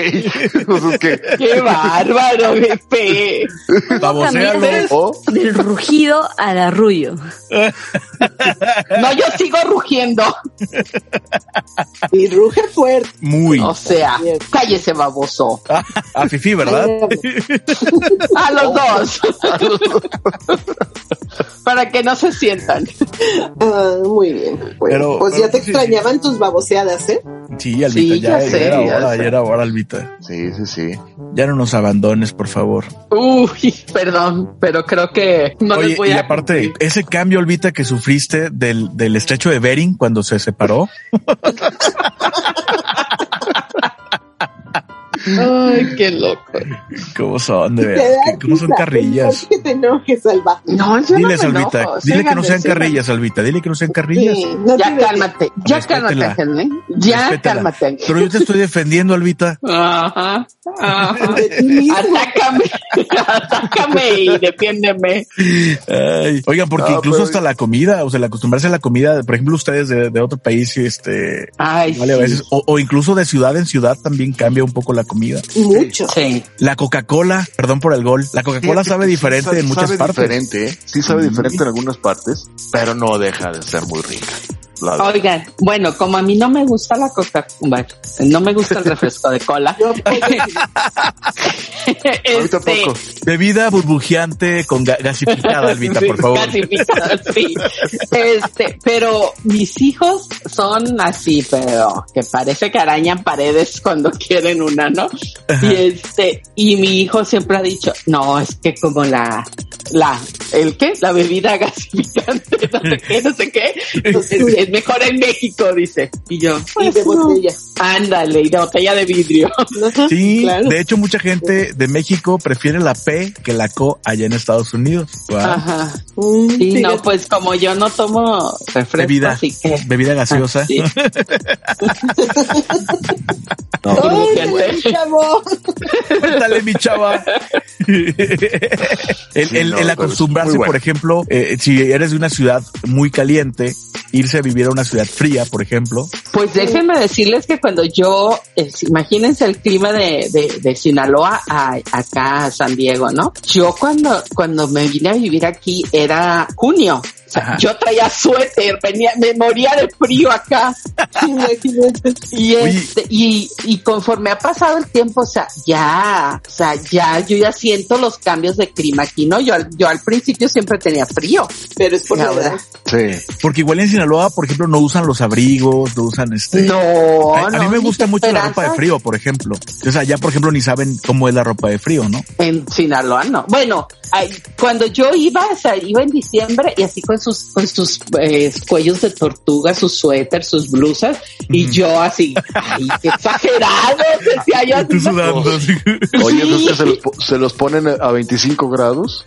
Entonces, ¿qué? Qué bárbaro, Pepe. Baboséalo. Cambiar ¿O? Del rugido al arrullo. No, yo sigo rugiendo. Y ruge fuerte. Muy. O sea, cállese, baboso. A Fifi, ¿verdad? A los dos. Para que no se sientan. Ah, muy bien. Bueno, Pero- pues pero ya te sí, extrañaban tus baboseadas, ¿eh? Sí, Albita, Sí, ya, ya ya sé, era ya hora, sé. ya era hora, Albita. Sí, sí, sí. Ya no nos abandones, por favor. Uy, perdón, pero creo que no Oye, les voy y a aparte, ese cambio, Albita, que sufriste del, del estrecho de Bering cuando se separó. Ay, qué loco. ¿Cómo son, de ¿Qué- ¿Cómo son carrillas? que te enojes, Alba. No, yo Diles, no me Albita, enojo. dile que no sean síganme. carrillas, Albita, dile que no sean carrillas. Sí, no Ya te cálmate, ya Respétela. cálmate, Ángel, ¿eh? Ya cálmate. Pero yo te estoy defendiendo, Albita. Ajá, ajá. Atácame, atácame y defiéndeme. Ay, Oigan, porque No, incluso pero- hasta la comida, o sea, el acostumbrarse a la comida, por ejemplo, ustedes de, de otro país, este, Ay, vale, a veces, o, o incluso de ciudad en ciudad también cambia un poco la comida. Mucho. Sí. La Coca-Cola, perdón por el gol, la Coca-Cola sabe diferente sabe- en muchas sabe partes. diferente, ¿eh? Sí sabe diferente en algunas partes, pero no deja de ser muy rica. Oigan, bueno, como a mí no me gusta la coca, bueno, no me gusta el refresco de cola. Yo puedo decir, A mí tampoco. Bebida burbujeante con ga- gasificada, Albita, por favor. gasificada, sí. Este, pero mis hijos son así, pero que parece que arañan paredes cuando quieren una, ¿no? Y este, y mi hijo siempre ha dicho, no, es que como la, la, ¿el qué? La bebida gasificante, no sé qué, no sé qué. Es, es mejor en México, dice. Y yo, y pues de no. botella. Ándale, y de botella de vidrio. Sí, claro. de hecho mucha gente de México prefiere la P que la CO allá en Estados Unidos. Ajá. Mm, Y no, pues como yo no tomo refresco, Bebida, así que. bebida gaseosa. Sí. No, ¡Ay, burbujeante. chavo! Dale, mi chava. el, Sí, el- el acostumbrarse, bueno. por ejemplo, eh, si eres de una ciudad muy caliente, irse a vivir a una ciudad fría, por ejemplo. Pues déjenme decirles que cuando yo, eh, imagínense el clima de, de, de Sinaloa a, acá a San Diego, ¿no? Yo cuando, cuando me vine a vivir aquí era junio. O sea, Ajá. yo traía suéter, venía, me moría de frío acá. Y este, y, y conforme ha pasado el tiempo, o sea, ya, o sea, ya, yo ya siento los cambios de clima aquí, ¿no? Yo, al- yo al principio siempre tenía frío. Pero es por ahora-. Sí. Porque igual en Sinaloa, por ejemplo, no usan los abrigos, no usan este. No, a, a no, mí me gusta mucho la ropa de frío, por ejemplo. O sea, ya, por ejemplo, ni saben cómo es la ropa de frío, ¿no? En Sinaloa no. Bueno, ay, cuando yo iba, o sea, iba en diciembre y así con sus, con sus eh, cuellos de tortuga, sus suéteres, sus blusas, y yo así, ay, qué exagerado, decía yo. Así, sudando. así. Oye, Sí. ¿es que se los, po- se los ponen a 25 grados?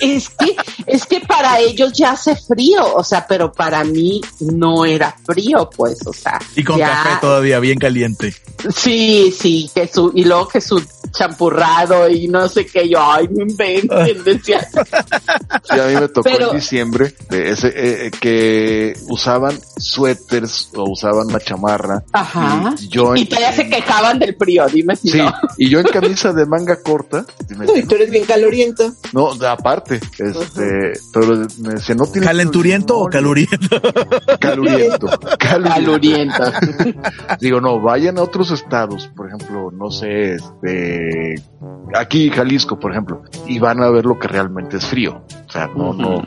Es que, es que para ellos ya hace frío, o sea, pero para mí no era frío, pues, o sea. Y con ya- café todavía bien caliente. Sí, sí, que su, y luego que su champurrado y no sé qué, yo, ay, no inventen, decía. Sí, a mí me tocó Pero- en diciembre de ese, eh, eh, que usaban suéteres o usaban la chamarra. Ajá. Y yo Y todavía se quejaban del frío, dime si Sí, no. y yo en camisa de manga corta. y me Uy, tú eres bien caloriento. no, de aparte, este, pero me decía, no tienes. ¿Calenturiento o No? Caluriento. Caluriento. Caluriento. Digo, no, vayan a otros estados, por ejemplo, no sé, este, aquí Jalisco, por ejemplo, y van a ver lo que realmente es frío. O sea, no, no,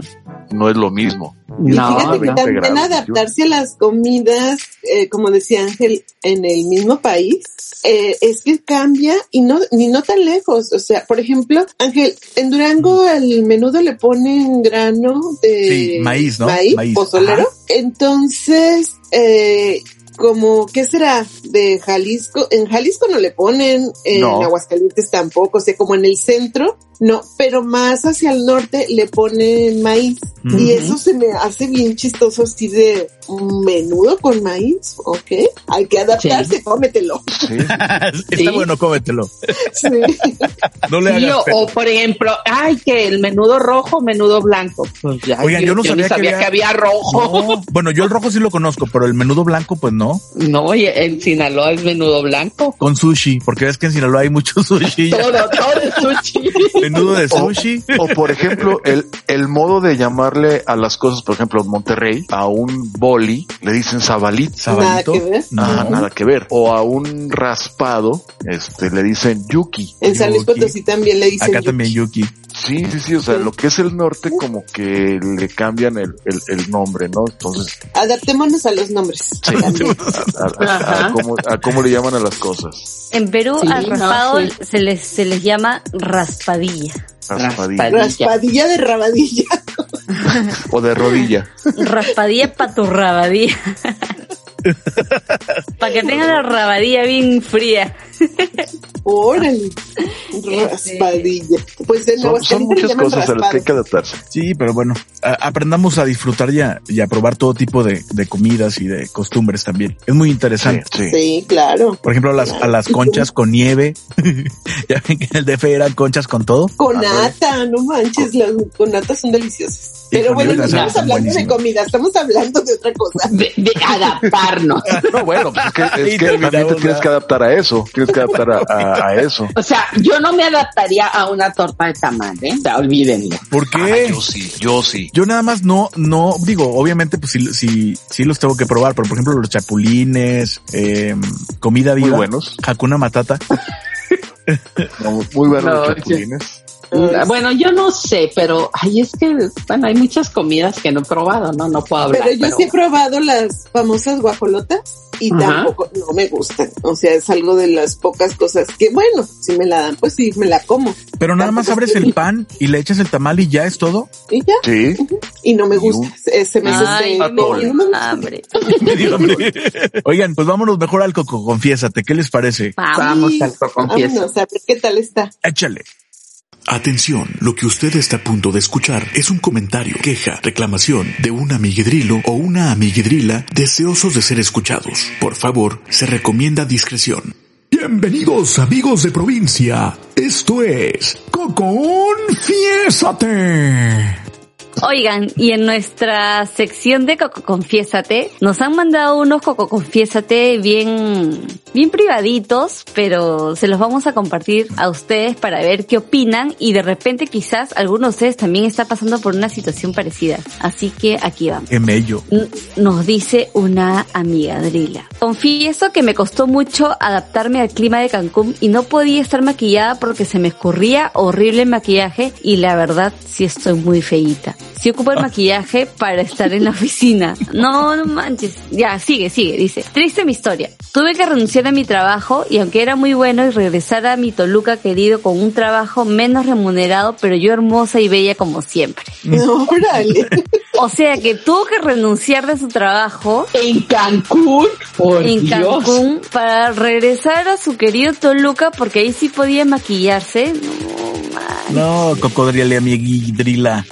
no es lo mismo. Y No, fíjate que también grados, adaptarse a las comidas, eh, como decía Ángel, en el mismo país, eh, es que cambia y no, ni no tan lejos. O sea, por ejemplo, Ángel, en Durango al menudo le ponen grano de Sí, maíz, ¿no? Maíz, Maíz, pozolero. ajá. Entonces, eh, como, ¿qué será? De Jalisco, en Jalisco no le ponen, en No. Aguascalientes tampoco, o sea, como en el centro, no, pero más hacia el norte le ponen maíz. Y eso se me hace bien chistoso así de menudo con maíz, ¿ok? Hay que adaptarse, cómetelo. Sí. Está Sí. bueno, cómetelo. Sí. No le hagas o, por ejemplo, ay, que el menudo rojo, menudo blanco. Pues ya, Oigan, yo no ni sabía que había- que había rojo. No, Bueno, yo el rojo sí lo conozco, pero el menudo blanco, pues ¿no? No, y en Sinaloa es menudo blanco. Con sushi, porque ves que en Sinaloa hay mucho sushi. Todo, todo es sushi. Menudo de sushi. O por ejemplo, el, el modo de llamarle a las cosas, por ejemplo, en Monterrey, a un boli le dicen sabalit. Nada Sabalito. que ver. Ah, nada que ver. O a un raspado, este, le dicen yuki. En San Luis. Potosí también le dicen Acá yuki. también Yuki. Sí, sí, sí. O sea, lo que es el norte, como que le cambian el, el, el nombre, ¿no? Entonces, Adaptémonos a los nombres. sí, a, a- a- a Ajá. cómo, a cómo le llaman a las cosas. En Perú Sí, al no, raspado sí. se les se les llama raspadilla. Raspadilla. Raspadilla. Raspadilla de rabadilla. O de rodilla. Raspadilla pa' tu rabadilla. Para que tengan la rabadilla bien fría. Órale. Raspadilla. Pues en Son, son muchas cosas a las que hay que adaptarse. Sí, pero bueno, a- aprendamos a disfrutar y a, y a probar todo tipo de, de comidas y de costumbres también. Es muy interesante. Sí, sí. Sí, claro. Por ejemplo, a las, a las conchas con nieve. ya ven que en el DF eran conchas con todo. Con nata, no manches, las con nata son deliciosas. Pero bueno, no estamos hablando de comida, estamos hablando de otra cosa. De, de adaptarnos. No, bueno, pues es que, es que también te tienes que adaptar a eso. Tienes que adaptar a, a- a eso. O sea, yo no me adaptaría a una torta de tamal, ¿eh? O sea, olvídenlo. ¿Por qué? yo sí, yo sí. Yo nada más no, no, digo, obviamente pues sí, sí, sí los tengo que probar, pero por ejemplo los chapulines, eh, comida Muy viva, buenos. Hakuna Matata. No, muy buenos No, los chapulines. Bueno, yo no sé, pero ay, es que, bueno, hay muchas comidas que no he probado, ¿no? No puedo hablar. Pero yo sí he probado las famosas guajolotas y Ajá. tampoco, no me gustan. O sea, es algo de las pocas cosas que, bueno, si me la dan, pues sí, me la como. Pero nada más abres el pan y le echas el tamal y ya es todo. Y ya, Sí. y no me gusta. Se, se me hace hambre. Oigan, pues vámonos mejor al coco, confiésate, ¿qué les parece? Vamos. Sí, al confieso. Vámonos a ver qué tal está. Échale. Atención, lo que usted está a punto de escuchar es un comentario, queja, reclamación de un amiguedrilo o una amiguedrila deseosos de ser escuchados. Por favor, se recomienda discreción. Bienvenidos amigos de provincia. Esto es Coconfiésate. Oigan, y en nuestra sección de Coco Confiésate, nos han mandado unos Coco Confiésate bien, bien privaditos, pero se los vamos a compartir a ustedes para ver qué opinan y de repente quizás alguno de ustedes también está pasando por una situación parecida. Así que aquí vamos. Qué mello. Nos dice una amiga Drila. Confieso que me costó mucho adaptarme al clima de Cancún y no podía estar maquillada porque se me escurría horrible el maquillaje y la verdad sí estoy muy feíta. Si ocupo el maquillaje para estar en la oficina. No, no manches. Ya, sigue, sigue, dice. Triste mi historia. Tuve que renunciar a mi trabajo y aunque era muy bueno y regresar a mi Toluca querido con un trabajo menos remunerado, pero yo hermosa y bella como siempre. Órale. O sea que tuvo que renunciar de su trabajo En Cancún, por en Dios. Cancún para regresar a su querido Toluca porque ahí sí podía maquillarse. No. No, cocodrila, amiguidrila.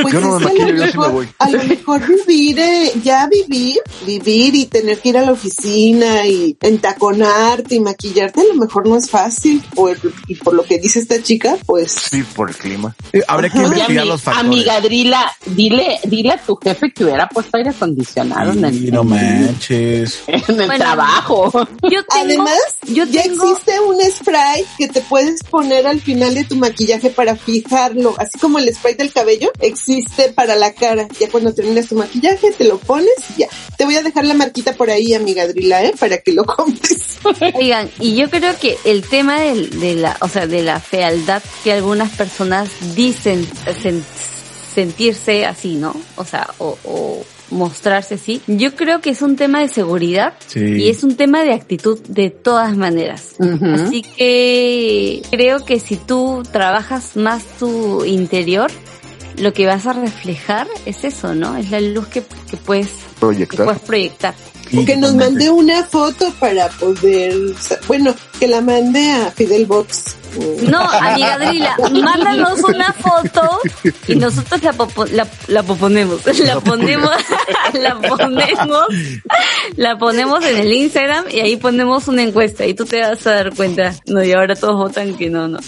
Pues Yo no me a maquillo, lo yo sí me mejor- voy. A lo mejor vivir, eh, ya vivir, vivir y tener que ir a la oficina y entaconarte y maquillarte, a lo mejor no es fácil. Por, y por lo que dice esta chica, pues Sí, por el clima. Eh, Habrá que investigar los factores. amiga Drila, dile, dile a tu jefe que hubiera puesto aire acondicionado en el, no manches. en el Bueno. trabajo. Yo tengo, Además, yo ya tengo, existe un spray que te puedes poner al final de tu maquillaje para fijarlo, así como el spray del cabello existe para la cara. Ya cuando terminas tu maquillaje te lo pones y ya. Te voy a dejar la marquita por ahí, amiga Drila, ¿eh? Para que lo compres. oigan, y yo creo que el tema del- de, la, o sea, de la fealdad que algunas personas dicen sen- sentirse así, ¿no? O sea, o, o mostrarse así. Yo creo que es un tema de seguridad Sí. y es un tema de actitud de todas maneras. Ujú. Así que creo que si tú trabajas más tu interior, lo que vas a reflejar es eso, ¿no? Es la luz que, que puedes, que Proyectar. puedes proyectar. Que nos mande una foto para poder, bueno, que la mande a Fidel Box. No, amiga Drila, mándanos una foto y nosotros la, popo- la, la poponemos, la ponemos, la ponemos, la ponemos en el Instagram y ahí ponemos una encuesta y tú te vas a dar cuenta. No, y ahora todos votan que no, no.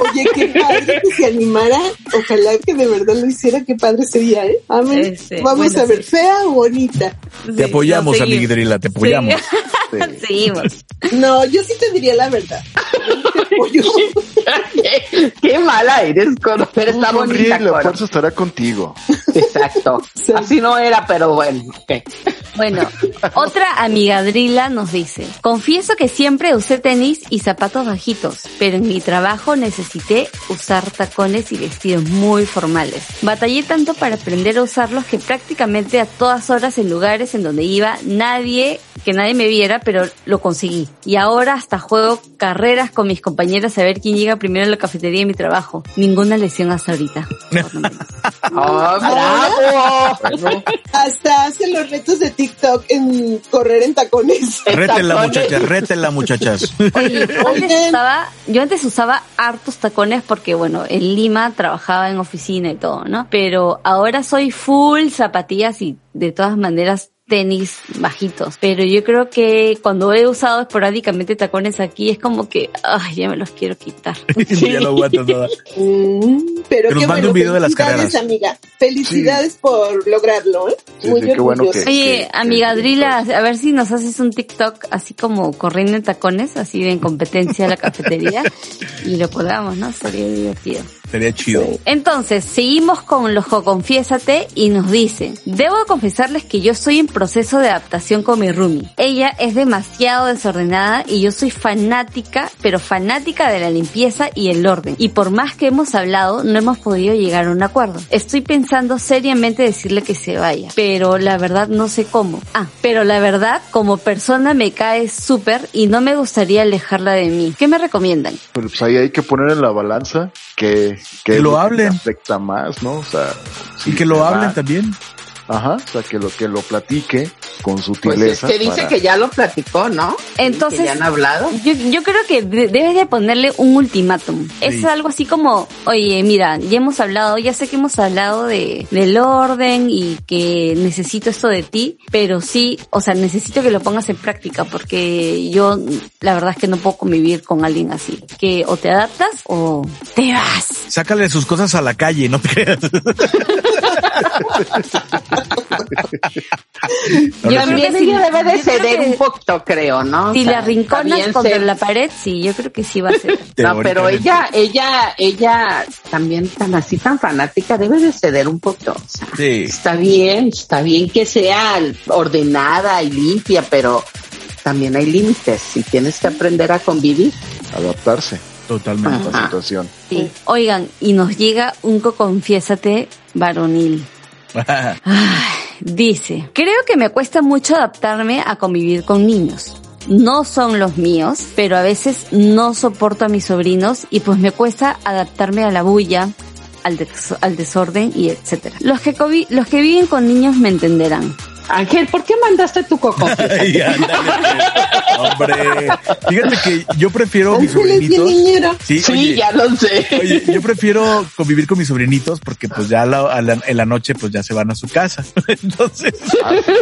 Oye, qué padre que se animara. Ojalá que de verdad lo hiciera. Qué padre sería, ¿eh? Amén. Ese, Vamos bueno, a ver, sí. fea o bonita. Te apoyamos, Sí, amiguidrila, te apoyamos. Seguimos. No, yo sí te diría la verdad. Yo te apoyo. Qué, mala eres, Coro, pero está bonita, Sonríe, la Coro. fuerza estará contigo. Exacto. Sí. Así no era, pero bueno. Bueno, otra amigadrila nos dice, confieso que siempre usé tenis y zapatos bajitos, pero en mi trabajo necesité usar tacones y vestidos muy formales. Batallé tanto para aprender a usarlos que prácticamente a todas horas en lugares en donde iba nadie, que nadie me viera, pero lo conseguí. Y ahora hasta juego carreras con mis compañeras a ver quién llega primero a la cafetería de mi trabajo. Ninguna lesión hasta ahorita. ¡Oh, bravo! Hasta hacen los retos de TikTok en correr en tacones. Rétenla, muchachas, rétenla, muchachas. Oye, yo antes usaba, yo antes usaba hartos tacones porque, bueno, en Lima trabajaba en oficina y todo, ¿no? Pero ahora soy full zapatillas y de todas maneras tenis bajitos. Pero yo creo que cuando he usado esporádicamente tacones aquí es como que, ay, ya me los quiero quitar. ya no aguantas nada. Mm, pero Que nos qué mande bueno, un video de las felicidades, carreras. amiga. Felicidades por lograrlo, ¿eh? Sí, Muy sí, qué bueno que- Oye, amiga Drila, a ver si nos haces un TikTok así como corriendo en tacones, así de en competencia a la cafetería y lo colgamos, ¿no? Sería divertido. Sería chido. Entonces, seguimos con los Confiésate y nos dicen, debo confesarles que yo estoy en proceso de adaptación con mi roomie. Ella es demasiado desordenada y yo soy fanática, pero fanática de la limpieza y el orden. Y por más que hemos hablado, no hemos podido llegar a un acuerdo. Estoy pensando seriamente decirle que se vaya, pero la verdad no sé cómo. Ah, pero la verdad, como persona me cae súper y no me gustaría alejarla de mí. ¿Qué me recomiendan? Pero pues ahí hay que poner en la balanza que, Que lo que hablen. afecta más, ¿no? O sea, Y que lo hablen va- también. Ajá, o sea, que lo que lo platique con Pues es sutileza. que dice para- que ya lo platicó, ¿no? Entonces- Que ya han hablado. Yo, yo creo que de- debes de ponerle un ultimátum. Es algo así como, oye, mira, ya hemos hablado, ya sé que hemos hablado de del orden y que necesito esto de ti, pero sí, o sea, necesito que lo pongas en práctica porque yo la verdad es que no puedo convivir con alguien así. Que o te adaptas o te vas. Sácale sus cosas a la calle, no te creas. Yo Ahora sí. debe de creo ceder un poquito, creo, ¿no? Si O sea, la rinconas contra ser- la pared, sí, yo creo que sí va a ser. No, pero ella, ella, ella también tan así, tan fanática, debe de ceder un poco. O sea, Sí. está bien, está bien que sea ordenada y limpia, pero también hay límites y tienes que aprender a convivir. adaptarse Totalmente. a la Ajá. situación. Sí. Oigan, y nos llega un confiésate varonil. Dice, creo que me cuesta mucho adaptarme a convivir con niños. No son los míos, pero a veces no soporto a mis sobrinos y pues me cuesta adaptarme a la bulla, al, des- al desorden y etcétera. Los que, los que viven con niños me entenderán. Ángel, ¿por qué mandaste tu coco? Ay, ándale, hombre. Fíjate que yo prefiero mis sobrinitos. niñera. Sí, Sí, oye, ya lo sé. Oye, yo prefiero convivir con mis sobrinitos porque pues ya la- a la- en la noche pues ya se van a su casa. Entonces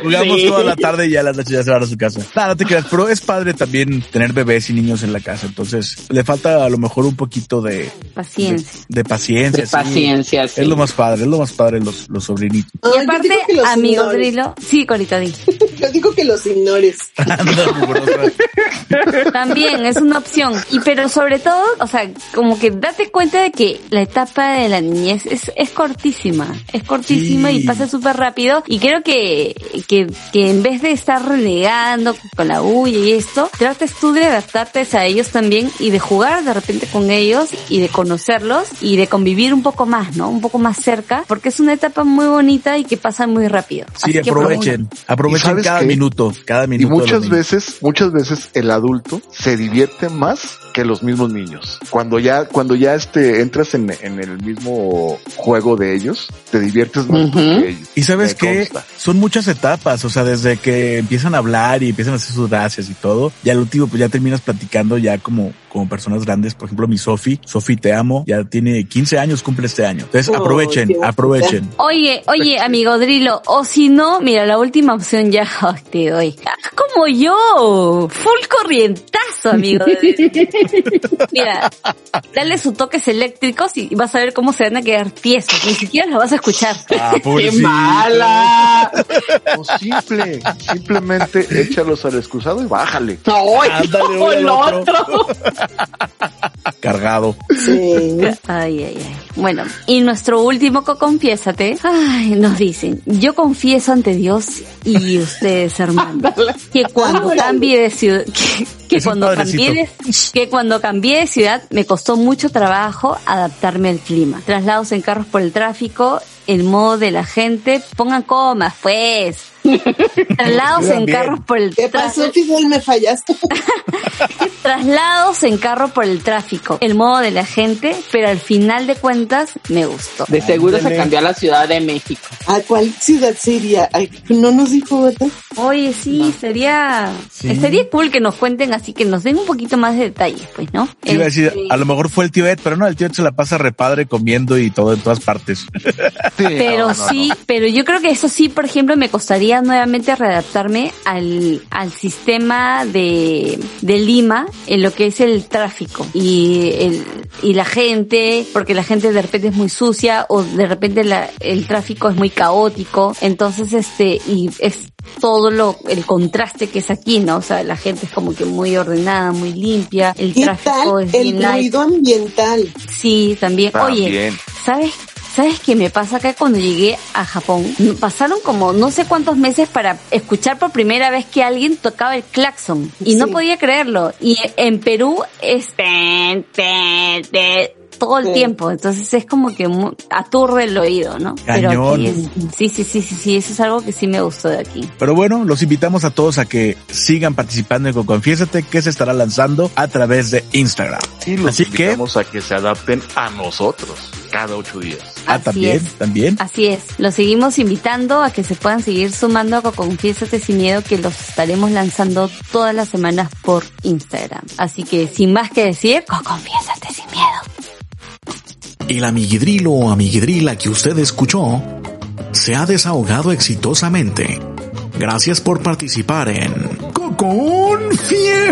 jugamos Sí. toda la tarde y ya a la noche ya se van a su casa. Nada, no te creas, pero es padre también tener bebés y niños en la casa. Entonces le falta a lo mejor un poquito de, Paciencia. de paciencia. De paciencia, sí. Es lo más padre, es lo más padre los, los sobrinitos. Y aparte, digo que los amigo ignores. Drilo, sí, Corita, di. Yo digo que los ignores. También es una opción. Y pero sobre todo, o sea, como que date cuenta de que la etapa de la niñez es, es cortísima. Es cortísima Sí. y pasa súper rápido. Y creo que, que, que en vez de estar renegando con la bulla y esto, trates tú de adaptarte a ellos también y de jugar de repente con ellos y de conocerlos y de convivir un poco más, ¿no? Un poco más cerca, porque es una etapa muy bonita y que pasa muy rápido. Sí, Así que aprovechen, ¿Y aprovechen cada qué? minuto, cada Y minuto. los muchas veces, muchas veces el adulto se divierte más que los mismos niños. Cuando ya, cuando ya este, entras en, en el mismo juego de ellos, te diviertes más que ellos. Y sabes que son muchas etapas, o sea, desde que empiezan a hablar y empiezan a hacer sus gracias y todo, y al último pues ya terminas platicando ya como, como personas grandes, por ejemplo mi Sofi, Sofi te amo, ya tiene 15 años, cumple este año. Entonces Oh, aprovechen, aprovechen. Oye, oye, amigo Drilo, o si no, mira, la última opción ya te doy. Haz como yo, full corrientazo, amigo. Mira, dale sus toques eléctricos y vas a ver cómo se van a quedar tiesos. Ni siquiera los vas a escuchar. Ah, ¡Qué mala! O simple, simplemente échalos al excusado y bájale. ¡Ay, Ándale, no, el otro. otro! Cargado. Sí. Ay, ay, ay. Bueno, y nuestro último confiésate, ay, nos dicen, yo confieso ante Dios y ustedes, hermanos, que cuando cambié de ciudad, que, que cuando cambié de, que cuando cambié de ciudad me costó mucho trabajo adaptarme al clima. Traslados en carros por el tráfico, el modo de la gente, pongan comas, pues. Traslados en carros por el ¿Qué tráfico. pasó, Fidel? Me fallaste. Traslados en carro por el tráfico, el modo de la gente, pero al final de cuentas me gustó. De seguro se cambió a la Ciudad de México. ¿A cuál ciudad sería? Ay, no nos dijo, ¿verdad? Oye, sí, sería, Sí. estaría cool que nos cuenten así, que nos den un poquito más de detalles, pues, ¿no? Sí, iba a decir, Este, a lo mejor fue el tío Ed, pero no, el tío Ed se la pasa repadre comiendo y todo en todas partes. pero sí, pero yo creo que eso sí, por ejemplo, me costaría nuevamente readaptarme al, al sistema de, de Lima en lo que es el tráfico y el, y la gente, porque la gente de repente es muy sucia o de repente la, el tráfico es muy caótico, entonces este, y es todo lo, el contraste que es aquí, ¿no? O sea, la gente es como que muy ordenada, muy limpia, el ¿Qué tráfico tal es el bien light. ruido ambiental? Sí, también. Oye, También. ¿sabes? ¿Sabes qué me pasa acá cuando llegué a Japón? Pasaron como no sé cuántos meses para escuchar por primera vez que alguien tocaba el claxon y no podía creerlo. Y en Perú es todo el Sí. tiempo, entonces es como que mu- aturde el oído, ¿no? Pero Cañón. aquí es, sí, sí, sí, sí, sí, eso es algo que sí me gustó de aquí. Pero bueno, los invitamos a todos a que sigan participando en Confiésate, que se estará lanzando a través de Instagram. Y los Así que- invitamos a que se adapten a nosotros cada ocho días. Ah, Así también, es. también. Así es, los seguimos invitando a que se puedan seguir sumando a Confiésate sin miedo que los estaremos lanzando todas las semanas por Instagram. Así que sin más que decir, Confiésate sin miedo. El amiguidrilo o amiguidrila que usted escuchó se ha desahogado exitosamente. Gracias por participar en Confiésate.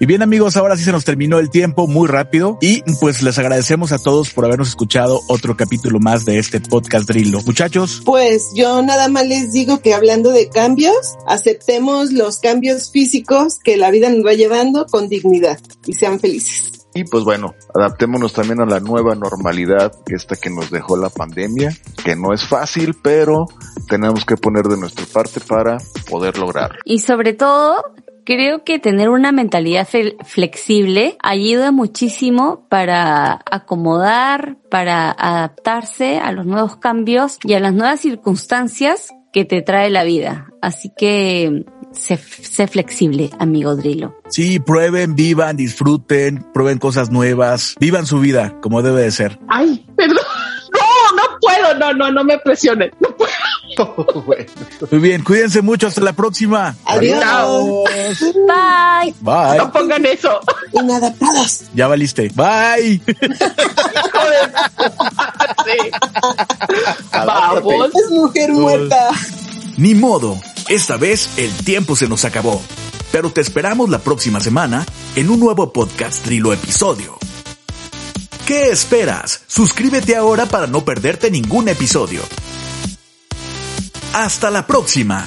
Y bien amigos, ahora sí se nos terminó el tiempo muy rápido y pues les agradecemos a todos por habernos escuchado otro capítulo más de este podcast Drilo. Muchachos, Pues yo nada más les digo que hablando de cambios, aceptemos los cambios físicos que la vida nos va llevando con dignidad y sean felices. Y pues bueno, adaptémonos también a la nueva normalidad, esta que nos dejó la pandemia, que no es fácil, pero tenemos que poner de nuestra parte para poder lograrlo. Y sobre todo, creo que tener una mentalidad fe- flexible ayuda muchísimo para acomodar, para adaptarse a los nuevos cambios y a las nuevas circunstancias que te trae la vida. Así que sé, sé flexible, amigo Drilo. sí, prueben, vivan, disfruten, prueben cosas nuevas, vivan su vida como debe de ser. Ay, perdón. No, no puedo. No, no, no me presionen. No puedo. Muy bien, cuídense mucho, hasta la próxima. Adiós. Bye. Bye. No pongan eso. Inadaptados. Ya valiste. Bye. Sí. Vamos. Es mujer muerta. Ni modo, esta vez el tiempo se nos acabó. Pero te esperamos la próxima semana en un nuevo podcast Drilo episodio. ¿Qué esperas? Suscríbete ahora para no perderte ningún episodio. Hasta la próxima.